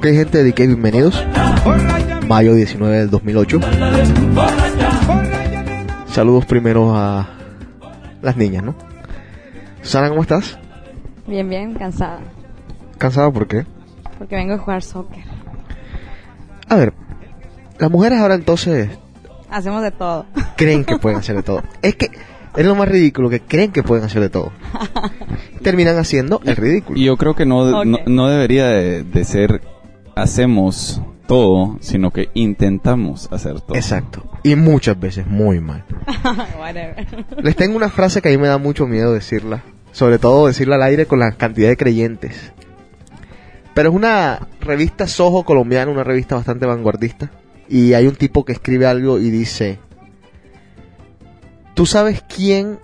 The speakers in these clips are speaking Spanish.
Ok, gente de DK, bienvenidos. Mayo 19 del 2008. Saludos primero a las niñas, ¿no? Susana, ¿cómo estás? Bien, bien, cansada. ¿Cansada por qué? Porque vengo a jugar soccer. A ver, las mujeres ahora entonces Hacemos de todo. creen que pueden hacer de todo. Es que es lo más ridículo que creen que pueden hacer de todo. Terminan haciendo el ridículo. Y yo creo que no, Ok. no, no debería de, de ser hacemos todo, sino que intentamos hacer todo. Exacto. Y muchas veces muy mal. Les tengo una frase que a mí me da mucho miedo decirla. Sobre todo decirla al aire con la cantidad de creyentes. Pero es una revista Soho colombiana, una revista bastante vanguardista. Y hay un tipo que escribe algo y dice... ¿Tú sabes quién...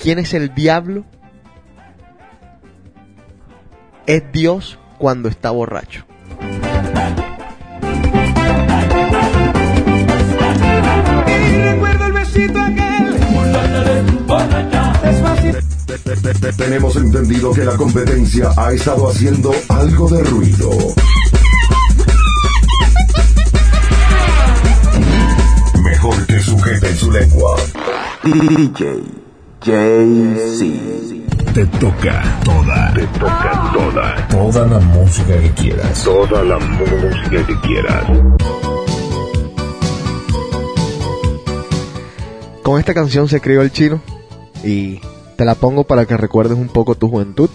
quién es el diablo? Es Dios cuando está borracho. Aquel. Tenemos entendido que la competencia ha estado haciendo algo de ruido. Mejor que sujeten su lengua. DJ JC. Te toca toda. Te toca toda. Toda la música que quieras. Toda la música que quieras. Con esta canción se crió el chino y te la pongo para que recuerdes un poco tu juventud.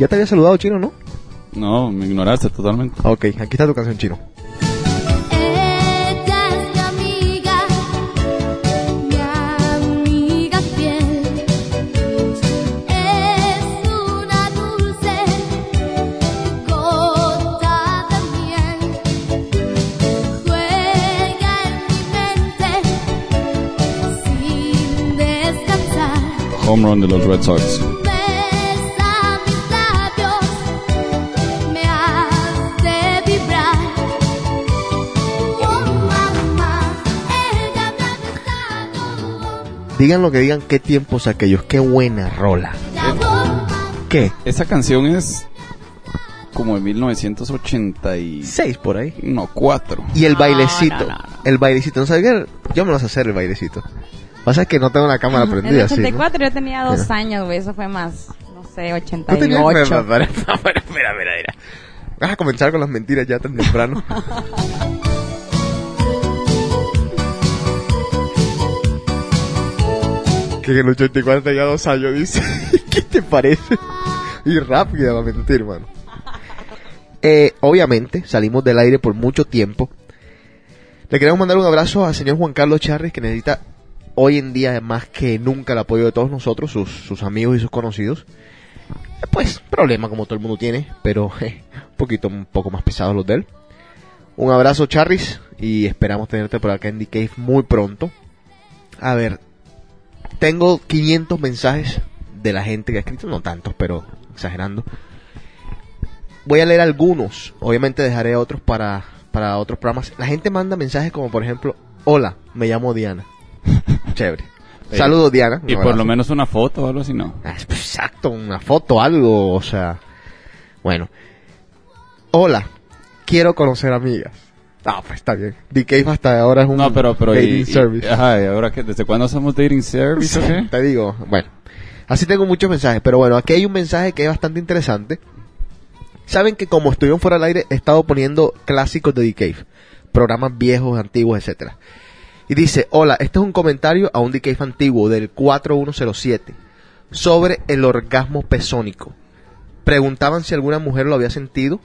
Ya te había saludado chino, ¿no? No, me ignoraste totalmente. Ok, aquí está tu canción chino. Home run de los Red Sox. Oh. Digan lo que digan, qué tiempos aquellos, qué buena rola. ¿Qué? Esa canción es como de 1980 Seis por ahí. No, cuatro. Y el bailecito, no, no, no. el bailecito, ¿no sabes qué? Yo me lo sé hacer el bailecito. Pasa que no tengo la cámara En prendida, el sí. ¿no? 84 yo tenía dos Mira. años, güey. Eso fue más, no sé, No 88. tenía espera, espera, espera, espera, espera, espera. Vas a comenzar con las mentiras ya tan temprano. que en el 84 tenía dos años, dice. ¿Qué te parece? Y rápido va a mentir, hermano. Eh, obviamente, salimos del aire por mucho tiempo. Le queremos mandar un abrazo al señor Juan Carlos Charres, que necesita hoy en día más que nunca el apoyo de todos nosotros, sus, amigos y sus conocidos. Eh, Pues, problema como todo el mundo tiene, pero eh, un poquito, un poco más pesados los de él. Un abrazo, Charris, y esperamos tenerte por acá en The muy pronto. A ver, tengo 500 mensajes de la gente que ha escrito, no tantos, pero exagerando. Voy a leer algunos, obviamente dejaré otros para, para otros programas. La gente manda mensajes como, por ejemplo, hola, me llamo Diana. Chévere. Sí. Saludos, Diana. Y por lo menos una foto o algo así, ¿no? Ah, Exacto, una foto, algo, o sea. Bueno. Hola, quiero conocer amigas. Ah, pues está bien. Cave hasta ahora es un No, pero, pero, dating y, y- service. ajá, ¿y ahora qué? ¿Desde cuándo hacemos dating service o qué? Te digo, bueno. Así tengo muchos mensajes, pero bueno, aquí hay un mensaje que es bastante interesante. Saben que como estuvieron fuera del aire, he estado poniendo clásicos de The Cave. Programas viejos, antiguos, etcétera. Y dice, hola, este es un comentario a un Cave antiguo del 4107 sobre el orgasmo pesónico. Preguntaban si alguna mujer lo había sentido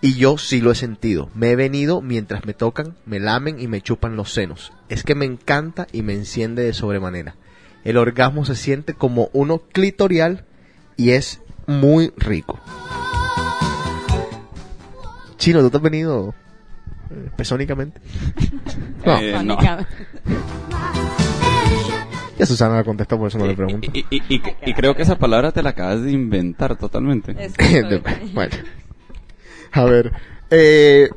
y yo sí lo he sentido. Me he venido mientras me tocan, me lamen y me chupan los senos. Es que me encanta y me enciende de sobremanera. El orgasmo se siente como uno clitorial y es muy rico. Chino, ¿tú has venido pesónicamente? No. Eh, no. Ya Susana la contestó, por eso no le pregunto. Y, y- y- y creo que esa palabra te la acabas de inventar totalmente. De- bueno. A ver. Eh,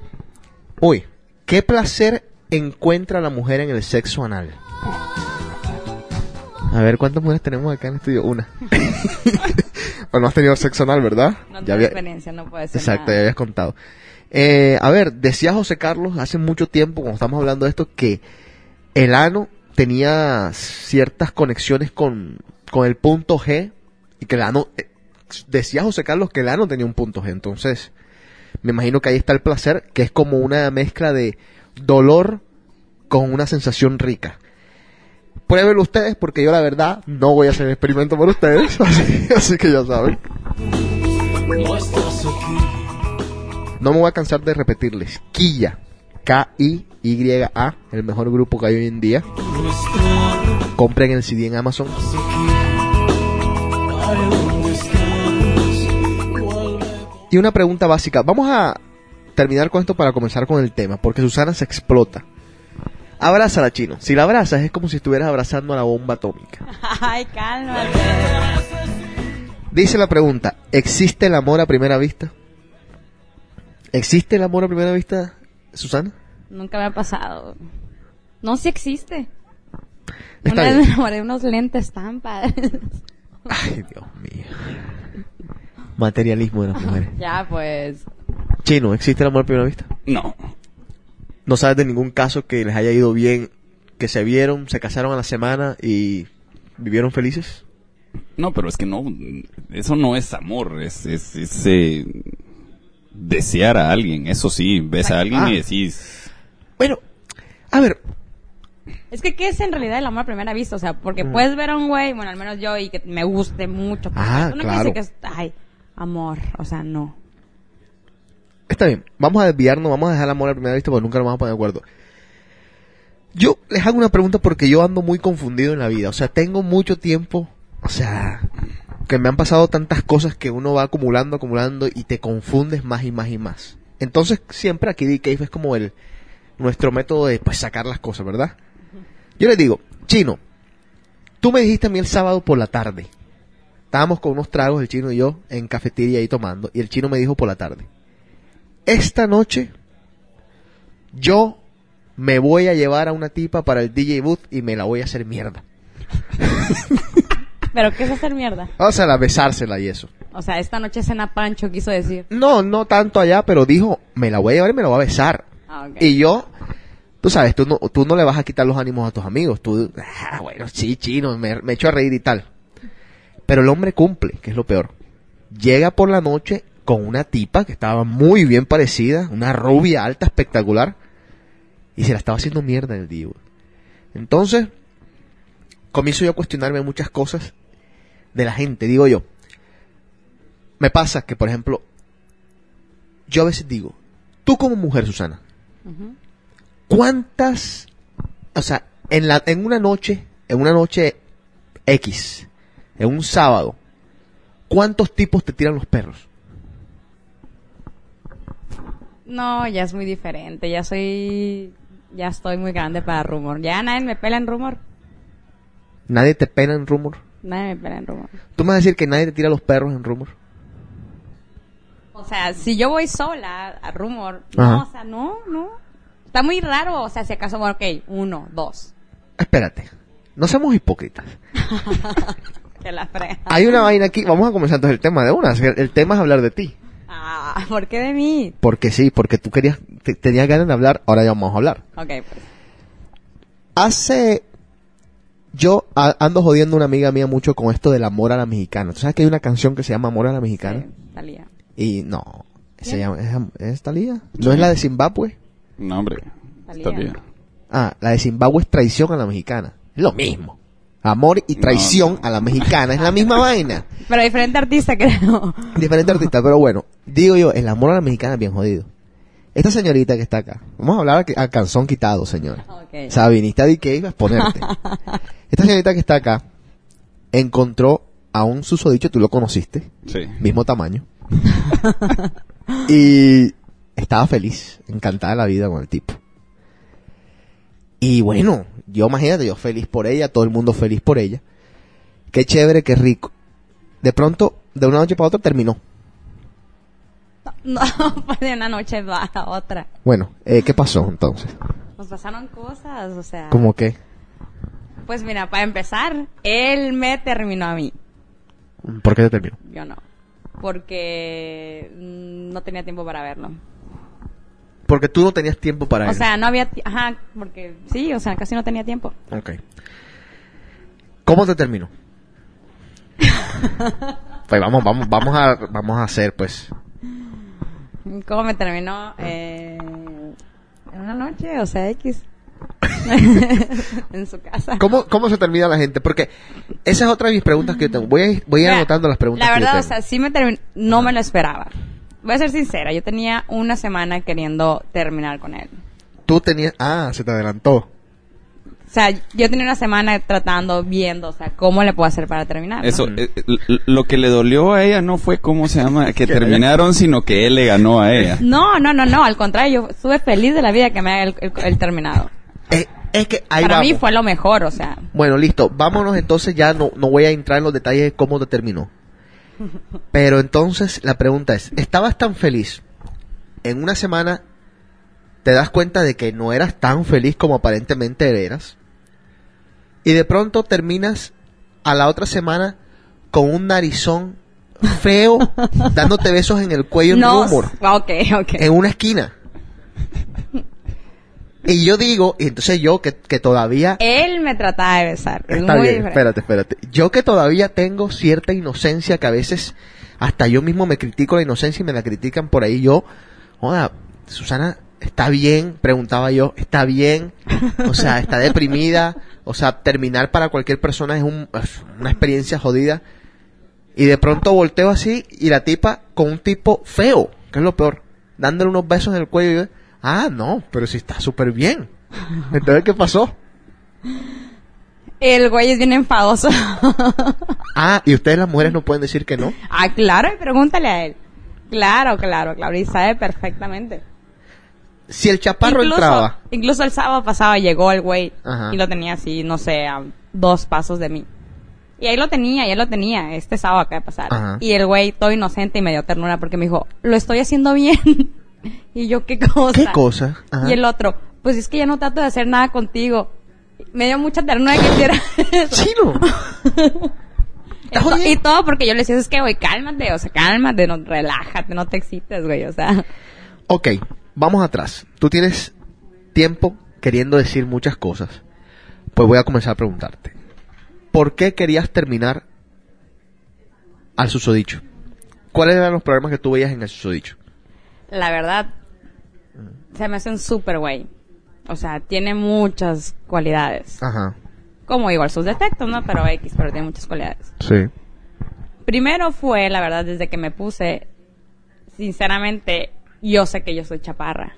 uy, ¿qué placer encuentra la mujer en el sexo anal? A ver, ¿cuántas mujeres tenemos acá en el estudio? Una. bueno, no has tenido sexo anal, ¿verdad? No tengo experiencia, no puede ser Exacto, nada. ya habías contado. Eh, a ver, decía José Carlos hace mucho tiempo, cuando estamos hablando de esto, que el ano tenía ciertas conexiones con, con el punto G y que el ano, eh, decía José Carlos que el ano tenía un punto G, entonces me imagino que ahí está el placer, que es como una mezcla de dolor con una sensación rica. Pruébenlo ustedes porque yo la verdad no voy a hacer el experimento por ustedes, así, que ya saben. Me voy a cansar de repetirles. Quilla. K-I-Y-A. El mejor grupo que hay hoy en día. Compren el CD en Amazon. Y una pregunta básica. Vamos a terminar con esto para comenzar con el tema. Porque Susana se explota. Abrázala, chino. Si la abrazas es como si estuvieras abrazando a la bomba atómica. Ay, cálmate. Dice la pregunta, ¿existe el amor a primera vista? ¿Existe el amor a primera vista, Susana? Nunca me ha pasado. No, sí existe. Está Una vez bien. me enamoré de unos lentes tan padres. Ay, Dios mío. Materialismo de las mujeres. ya, pues. Chino, ¿existe el amor a primera vista? No. ¿No sabes de ningún caso que les haya ido bien, que se vieron, se casaron a la semana y vivieron felices? No, pero es que no, eso no es amor, es, es, es, eh, desear a alguien, eso sí, ves a alguien Ah. y decís, Bueno, a ver, Es que, ¿qué es en realidad el amor a primera vista? O sea, porque Mm. puedes ver a un güey, bueno, al menos yo, y que me guste mucho. pues, Ah, uno claro. que dice que es, ay, amor. O sea, no. está bien, vamos a desviarnos, vamos a dejar el amor a primera vista porque nunca nos vamos a poner de acuerdo. Yo les hago una pregunta porque yo ando muy confundido en la vida, o sea, tengo mucho tiempo, o sea, que me han pasado tantas cosas que uno va acumulando, acumulando y te confundes más y más y más. Entonces, siempre aquí D-Cave es como el nuestro método de pues sacar las cosas, ¿verdad? Yo les digo, Chino, tú me dijiste a mí el sábado por la tarde. Estábamos con unos tragos, el chino y yo, en cafetería ahí tomando, y el chino me dijo por la tarde, esta noche yo me voy a llevar a una tipa para el DJ booth y me la voy a hacer mierda. Pero, ¿qué es hacer mierda? O sea, la besársela y eso. O sea, esta noche cena Pancho quiso decir. No, no tanto allá, pero dijo, me la voy a llevar y me la voy a besar. Ah. Y yo, tú sabes, tú no, tú no le vas a quitar los ánimos a tus amigos. Tú, ah, bueno, sí, chino, me, me echo a reír y tal. Pero el hombre cumple, que es lo peor. Llega por la noche con una tipa que estaba muy bien parecida, una rubia alta, espectacular, y se la estaba haciendo mierda en el día. Entonces, comienzo yo a cuestionarme muchas cosas de la gente, digo yo. Me pasa que, por ejemplo, yo a veces digo, tú como mujer, Susana. ¿cuántas, o sea, en la, en una noche, en una noche X, en un sábado, cuántos tipos te tiran los perros? No, ya es muy diferente. Ya soy. Ya estoy muy grande para rumor. Ya nadie me pela en rumor. Nadie te pena en rumor. Nadie me en rumor. Tú me vas a decir que nadie te tira los perros en rumor. O sea, si yo voy sola a rumor, Ajá. no, o sea, no, no. Está muy raro, o sea, si acaso, bueno, ok, uno, dos. Espérate, no seamos hipócritas. Que la frega. Hay una vaina aquí, vamos a comenzar entonces el tema de una. El, el tema es hablar de ti. Ah, ¿por qué de mí? Porque sí, porque tú querías, te- tenías ganas de hablar, ahora ya vamos a hablar. Ok, pues. Hace. Yo a- ando jodiendo a una amiga mía mucho con esto del amor a la mexicana. ¿Tú sabes que hay una canción que se llama Amor a la mexicana? Sí, salía. Y no. Se llama, ¿es, ¿Es Talía? ¿No es la de Zimbabue? no hombre, Talía. está bien. Ah, la de Zimbabue es traición a la mexicana. Es lo mismo. Amor y traición No. a la mexicana. Es la misma vaina. Pero diferente artista, creo. Diferente artista, pero bueno. Digo yo, el amor a la mexicana es bien jodido. Esta señorita que está acá. Vamos a hablar a, a calzón quitado, señora. Ok. Sabinista de que ibas a ponerte. Esta señorita que está acá encontró a un susodicho, tú lo conociste, Sí. mismo tamaño. y estaba feliz, encantada de la vida con el tipo. Y bueno, yo imagínate, yo feliz por ella, todo el mundo feliz por ella. Qué chévere, qué rico. De pronto, de una noche para otra terminó. No, pues de una noche va a otra. Bueno, eh, ¿qué pasó entonces? Nos pasaron cosas, o sea. ¿Cómo qué? Pues mira, para empezar, él me terminó a mí. ¿Por qué te terminó? Yo no. Porque no tenía tiempo para verlo. Porque tú no tenías tiempo para O él. sea, no había... Ajá, porque sí, o sea, casi no tenía tiempo. Ok. ¿Cómo te terminó? pues vamos, vamos, vamos a, vamos a hacer, pues. ¿Cómo me terminó? Eh, en una noche, o sea, X. en su casa. ¿Cómo, ¿Cómo se termina la gente? Porque esa es otra de mis preguntas que yo tengo. Voy a, ir- voy a ir anotando las preguntas La que yo verdad, o sea, sí me terminó. No me lo esperaba. Voy a ser sincera, yo tenía una semana queriendo terminar con él. Tú tenías... Ah, se te adelantó. O sea, yo tenía una semana tratando, viendo, o sea, cómo le puedo hacer para terminar. ¿no? Eso, eh, lo que le dolió a ella no fue cómo se llama, que terminaron, sino que él le ganó a ella. No, no, no, no, al contrario, yo estuve feliz de la vida que me haya el, el- el terminado. Eh, es que ahí Para vamos. mí fue lo mejor, o sea, Bueno, listo. Vámonos entonces. Ya no, no voy a entrar en los detalles de cómo te terminó. Pero entonces la pregunta es, ¿estabas tan feliz? En una semana te das cuenta de que no eras tan feliz como aparentemente eras. Y de pronto terminas a la otra semana con un narizón feo dándote besos en el cuello en no, rumor, ok, ok. en una esquina. Y yo digo, y entonces yo que, que todavía Él me trataba de besar. es Está muy bien, diferente. espérate, espérate. Yo que todavía tengo cierta inocencia que a veces hasta yo mismo me critico la inocencia y me la critican por ahí. Yo, joda, Susana está bien, preguntaba yo, está bien, o sea, está deprimida, o sea, terminar para cualquier persona es, un- es una experiencia jodida. Y de pronto volteo así y la tipa con un tipo feo, que es lo peor, dándole unos besos en el cuello y yo, ah, no, pero si está súper bien. Entonces, ¿qué pasó? El güey es bien enfadoso. Ah, y ustedes las mujeres no pueden decir que no. ah, claro, y pregúntale a él. Claro, claro, claro, y sabe perfectamente. Si el chaparro incluso, entraba. incluso el sábado pasado llegó el güey Ajá. y lo tenía así, no sé, a dos pasos de mí. Y ahí lo tenía, ya lo tenía, este sábado acaba de pasar. Ajá. Y el güey, todo inocente y medio ternura, porque me dijo, lo estoy haciendo bien. y yo, ¿qué cosa? ¿Qué cosa? Ajá. Y el otro, pues es que ya no trato de hacer nada contigo. Me dio mucha ternura que hiciera eso. Chino. Y to- y todo porque yo le decía, es que, güey, cálmate, o sea, cálmate, no, relájate, no te excites, güey, o sea. Ok, vamos atrás. Tú tienes tiempo queriendo decir muchas cosas. Pues voy a comenzar a preguntarte. ¿Por qué querías terminar al susodicho? ¿Cuáles eran los problemas que tú veías en el susodicho? La verdad, se me hace un súper güey. O sea, tiene muchas cualidades. Ajá. Como igual sus defectos, ¿no? Pero X, pero tiene muchas cualidades. Sí. Primero fue, la verdad, desde que me puse, sinceramente, yo sé que yo soy chaparra.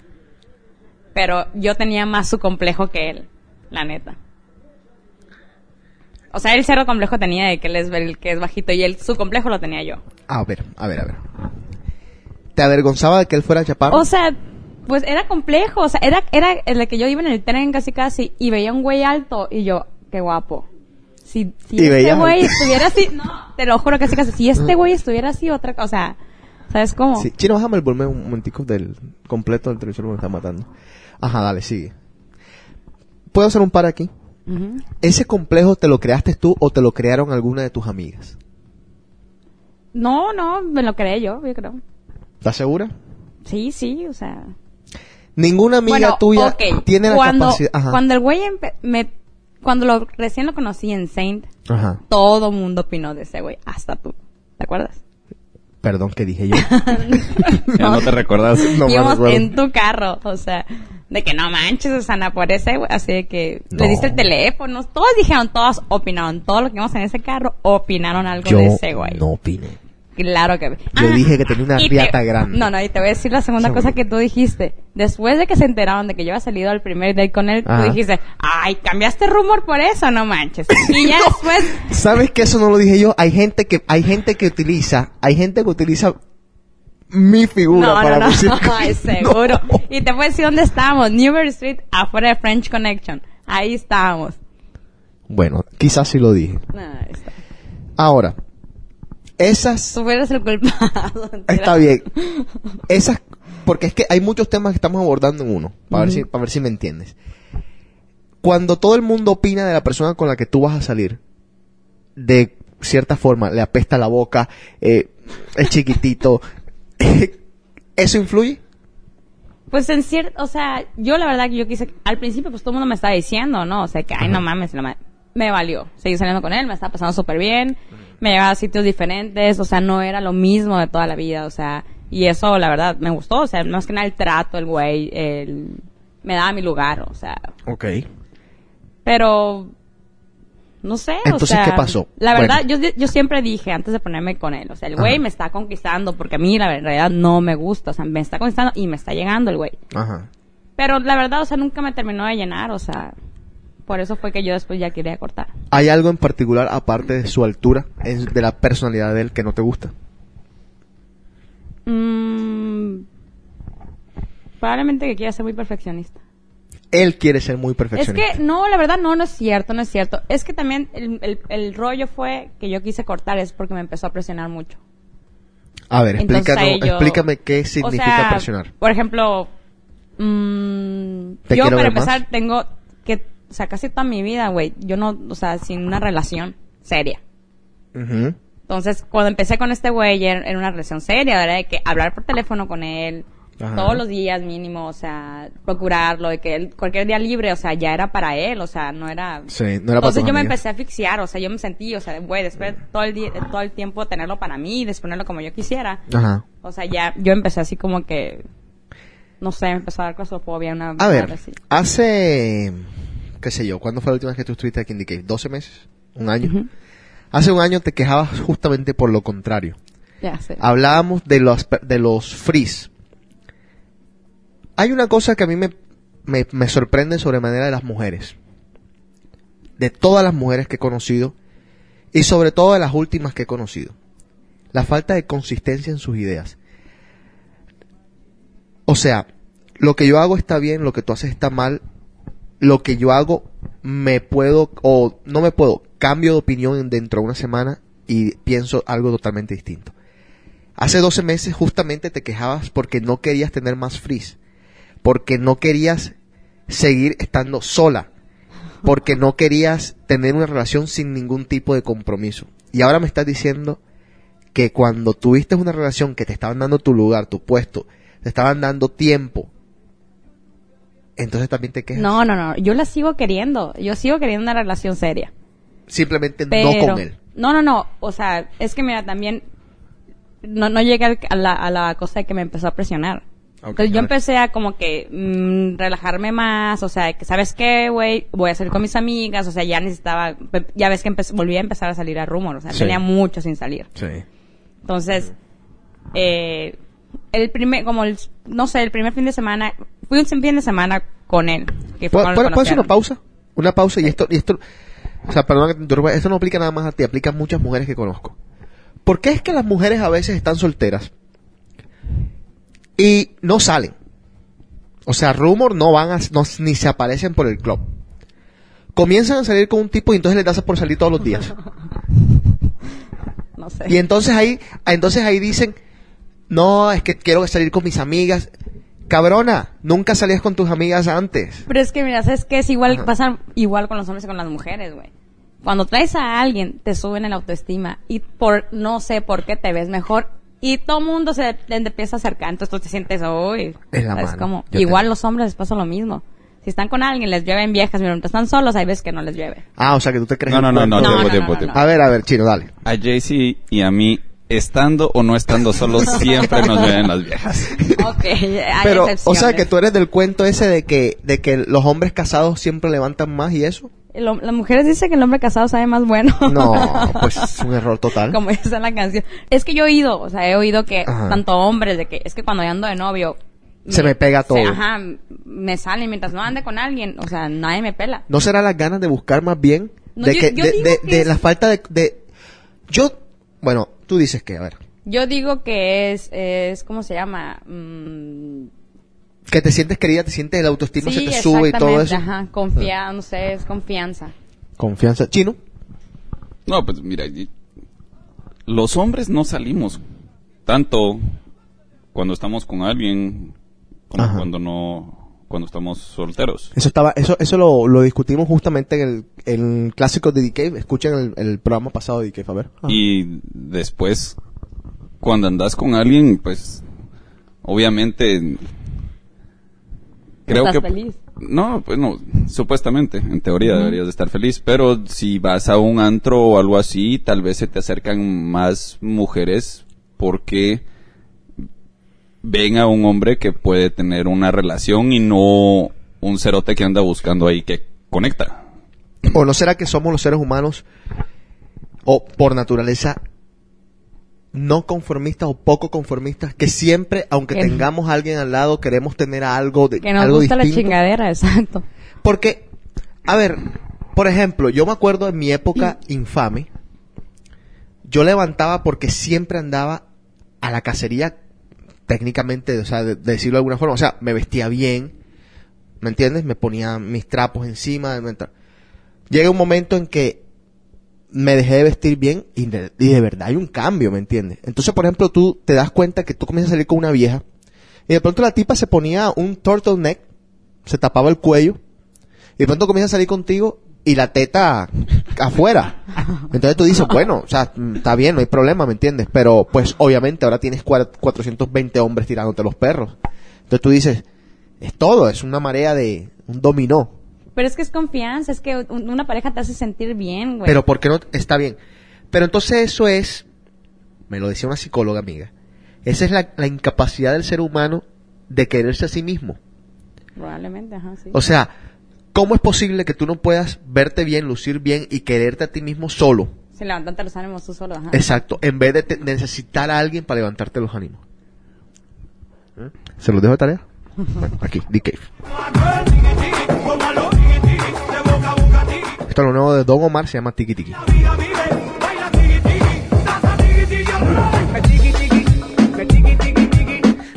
Pero yo tenía más su complejo que él, la neta. O sea, el cero complejo tenía de que él es el que es bajito y él su complejo lo tenía yo. A ver, a ver, a ver. ¿Te avergonzaba de que él fuera chaparro? O sea, pues era complejo, o sea, era era el de que yo iba en el tren casi casi y veía un güey alto y yo, qué guapo. Si, si este güey estuviera así, no, te lo juro casi casi, si este güey estuviera así, otra cosa, ¿sabes cómo? Sí. Chino, bájame el volumen un momentico del completo del televisor que me está matando. Ajá, dale, sigue. ¿Puedo hacer un par aquí? ¿Ese complejo te lo creaste tú o te lo crearon alguna de tus amigas? No, no, me lo creé yo, yo creo. ¿Estás segura? Sí, sí, o sea. Ninguna amiga bueno, tuya tiene la cuando, capacidad. Ajá. Cuando el güey me, cuando lo, recién lo conocí en Saint, Ajá. todo mundo opinó de ese güey, hasta tú. ¿Te acuerdas? Perdón, ¿qué dije yo? Ya no te recordás. No me Íbamos en tu carro, o sea, de que no manches, Susana, por ese, güey, así de que No. le diste el teléfono, todos dijeron, todos opinaron, todos los que íbamos en ese carro opinaron algo yo de ese güey. no opiné. Claro que Yo dije que tenía una riata te- grande. No, no, y te voy a decir la segunda cosa que tú dijiste. Después de que se enteraron de que yo había salido al primer date con él, Ajá. tú dijiste, ay, cambiaste rumor por eso, no manches. Y ya después, ¿Sabes que eso no lo dije yo? Hay gente que hay gente que utiliza, hay gente que utiliza mi figura no, para no, no, decir ay, seguro. Y te voy a decir dónde estábamos, Newbury Street, afuera de French Connection. Ahí estábamos. Bueno, quizás sí lo dije. No, está. Ahora, esas Tú eres el culpable. está bien. Esas porque es que hay muchos temas que estamos abordando en uno, para ver si para ver si me entiendes. Cuando todo el mundo opina de la persona con la que tú vas a salir, de cierta forma, le apesta la boca, eh, es chiquitito, ¿eso influye? Pues en cierto, o sea, yo la verdad que yo quise, al principio pues todo el mundo me estaba diciendo, ¿no? O sea, que, ay, no mames, me valió. Seguí saliendo con él, me estaba pasando súper bien, me llevaba a sitios diferentes, o sea, no era lo mismo de toda la vida, o sea, y eso la verdad me gustó, o sea, más que nada el trato, el güey, el, me daba mi lugar, o sea, Ok. pero no sé, o Entonces, sea, ¿qué pasó? La verdad, Bueno. yo, yo siempre dije antes de ponerme con él, o sea, el güey Ajá. me está conquistando porque a mí la realidad no me gusta, o sea, me está conquistando y me está llegando el güey. Ajá. Pero la verdad, o sea, nunca me terminó de llenar, o sea, por eso fue que yo después ya quería cortar. ¿Hay algo en particular, aparte de su altura, de la personalidad de él, que no te gusta? Mm, probablemente que quiera ser muy perfeccionista. Él quiere ser muy Es perfeccionista. que, no, la verdad, no, no es cierto, no es cierto. Es que también el, el, el rollo fue que yo quise cortar es porque me empezó a presionar mucho. A ver, Entonces, yo- explícame qué significa o sea, presionar. Por ejemplo, mm, yo para empezar más. tengo sea, casi toda mi vida, güey, yo no, o sea, sin una relación seria. Entonces, cuando empecé con este güey, era, era una relación seria, era de que hablar por teléfono con él Ajá. todos los días mínimo, o sea, procurarlo, de que él, cualquier día libre, o sea, ya era para él, o sea, no era... Sí, no era Entonces yo me empecé a asfixiar, o sea, yo me sentí, o sea, güey, después todo el día, todo el tiempo tenerlo para mí disponerlo como yo quisiera. Ajá. O sea, ya yo empecé así como que no sé, me empezó a dar claustrofobia una A ver, así. hace, qué sé yo, ¿cuándo fue la última vez que tú estuviste aquí en Decay? ¿12 meses? ¿Un año? Hace un año te quejabas justamente por lo contrario. Ya sé. Hablábamos de los, de los. Hay una cosa que a mí me, me, me sorprende sobremanera de las mujeres. De todas las mujeres que he conocido. Y sobre todo de las últimas que he conocido. La falta de consistencia en sus ideas. O sea, lo que yo hago está bien, lo que tú haces está mal. Lo que yo hago me puedo o no me puedo. Cambio de opinión dentro de una semana y pienso algo totalmente distinto. Hace 12 meses justamente te quejabas porque no querías tener más frizz, porque no querías seguir estando sola, porque no querías tener una relación sin ningún tipo de compromiso. Y ahora me estás diciendo que cuando tuviste una relación que te estaban dando tu lugar, tu puesto, te estaban dando tiempo, entonces también te quejas. No, no, no, yo la sigo queriendo. Yo sigo queriendo una relación seria. Simplemente Pero no con él. No, no, no, o sea, es que mira, también no no llegué a la, a la cosa de que me empezó a presionar. Entonces yo empecé a como que mm, relajarme más, o sea, que sabes qué, güey, voy a salir con mis amigas, o sea, ya necesitaba, ya ves que volví a empezar a salir a rumor, o sea, Sí. tenía mucho sin salir. Sí. Entonces, eh, el primer, como el, no sé, el primer fin de semana, fui un fin de semana con él. Que fue ¿Puedo, cuando puedo- nos puedo hacer una pausa? Una pausa y esto, y esto, o sea, perdón que te interrumpa, esto no aplica nada más a ti, aplica a muchas mujeres que conozco. ¿Por qué es que las mujeres a veces están solteras y no salen? O sea, rumor no van a, no- ni se aparecen por el club. Comienzan a salir con un tipo y entonces les das por salir todos los días. No sé. Y entonces ahí, entonces ahí dicen, no, es que quiero salir con mis amigas. Cabrona, nunca salías con tus amigas antes. Pero es que mira, ¿sabes qué? Es igual, Ajá. pasa igual con los hombres y con las mujeres, güey. Cuando traes a alguien, te suben el autoestima y por, no sé por qué te ves mejor y todo el mundo se te empieza a acercar, entonces tú te sientes, uy. Es la. Yo Igual te- los hombres les pasa lo mismo. Si están con alguien, les llueven viejas, mientras están solos, hay veces que no les llueve. Ah, o sea que tú te crees No, no, no, no, tiempo, no, tiempo, no, tiempo. no. A ver, a ver, chino, dale. A Jaycee y a mí, estando o no estando solos, siempre nos ven las viejas. Ok, hay Pero, o sea excepciones. que tú eres del cuento ese de que, de que los hombres casados siempre levantan más y eso. Las mujeres dicen que el hombre casado sabe más bueno. No, pues es un error total. Como dice la canción. Es que yo he oído, o sea, he oído que Ajá. tanto hombres de que es que cuando yo ando de novio Se me pega todo. ajá, me sale mientras no ande con alguien, o sea, nadie me pela. ¿No será las ganas de buscar más bien? No, de yo- que, yo de, digo de- que de es- la falta de, de- Yo, bueno, tú dices que, a ver, Yo digo que es es ¿cómo se llama? Mm, que te sientes querida, te sientes el autoestima se te sube y todo eso. Ajá, confía, no sé, es confianza. Confianza. Chino. No, pues mira, los hombres no salimos tanto cuando estamos con alguien como Ajá. cuando no, cuando estamos solteros. Eso estaba, eso, eso lo, lo discutimos justamente en el, en clásico de DK. Escuchen el, el programa pasado de DK, a ver. Ajá. Y después, cuando andas con alguien, pues, obviamente, creo ¿Estás que feliz? no, pues no, supuestamente, en teoría deberías de estar feliz, pero si vas a un antro o algo así, tal vez se te acercan más mujeres porque ven a un hombre que puede tener una relación y no un cerote que anda buscando ahí que conecta. ¿O no será que somos los seres humanos, o por naturaleza, no conformistas o poco conformistas, que siempre, aunque Que- tengamos a alguien al lado, queremos tener algo, de, Que nos algo gusta la chingadera, exacto. Porque, a ver, por ejemplo, yo me acuerdo en mi época infame, yo levantaba porque siempre andaba a la cacería, técnicamente, o sea, de, de decirlo de alguna forma, o sea, me vestía bien, ¿me entiendes? Me ponía mis trapos encima. Llega un momento en que me dejé de vestir bien y de, y de verdad hay un cambio, ¿me entiendes? Entonces, por ejemplo, tú te das cuenta que tú comienzas a salir con una vieja y de pronto la tipa se ponía un turtleneck, se tapaba el cuello y de pronto comienza a salir contigo y la teta afuera. Entonces tú dices, bueno, o sea, está bien, no hay problema, ¿me entiendes? Pero pues obviamente ahora tienes cua- 420 hombres tirándote los perros. Entonces tú dices, es todo, es una marea de un dominó. Pero es que es confianza, es que un- una pareja te hace sentir bien, güey. Pero ¿por qué no? Está bien. Pero entonces eso es, me lo decía una psicóloga amiga, esa es la, la incapacidad del ser humano de quererse a sí mismo. Probablemente, ajá, sí. O sea, ¿cómo es posible que tú no puedas verte bien, lucir bien y quererte a ti mismo solo? Se levantarte los ánimos tú solo, ajá. Exacto, en vez de te- necesitar a alguien para levantarte los ánimos. ¿Eh? ¿Se los dejo de tarea? Bueno, aquí, D-Cave. Esto es lo nuevo de Don Omar, se llama Tiki Tiki.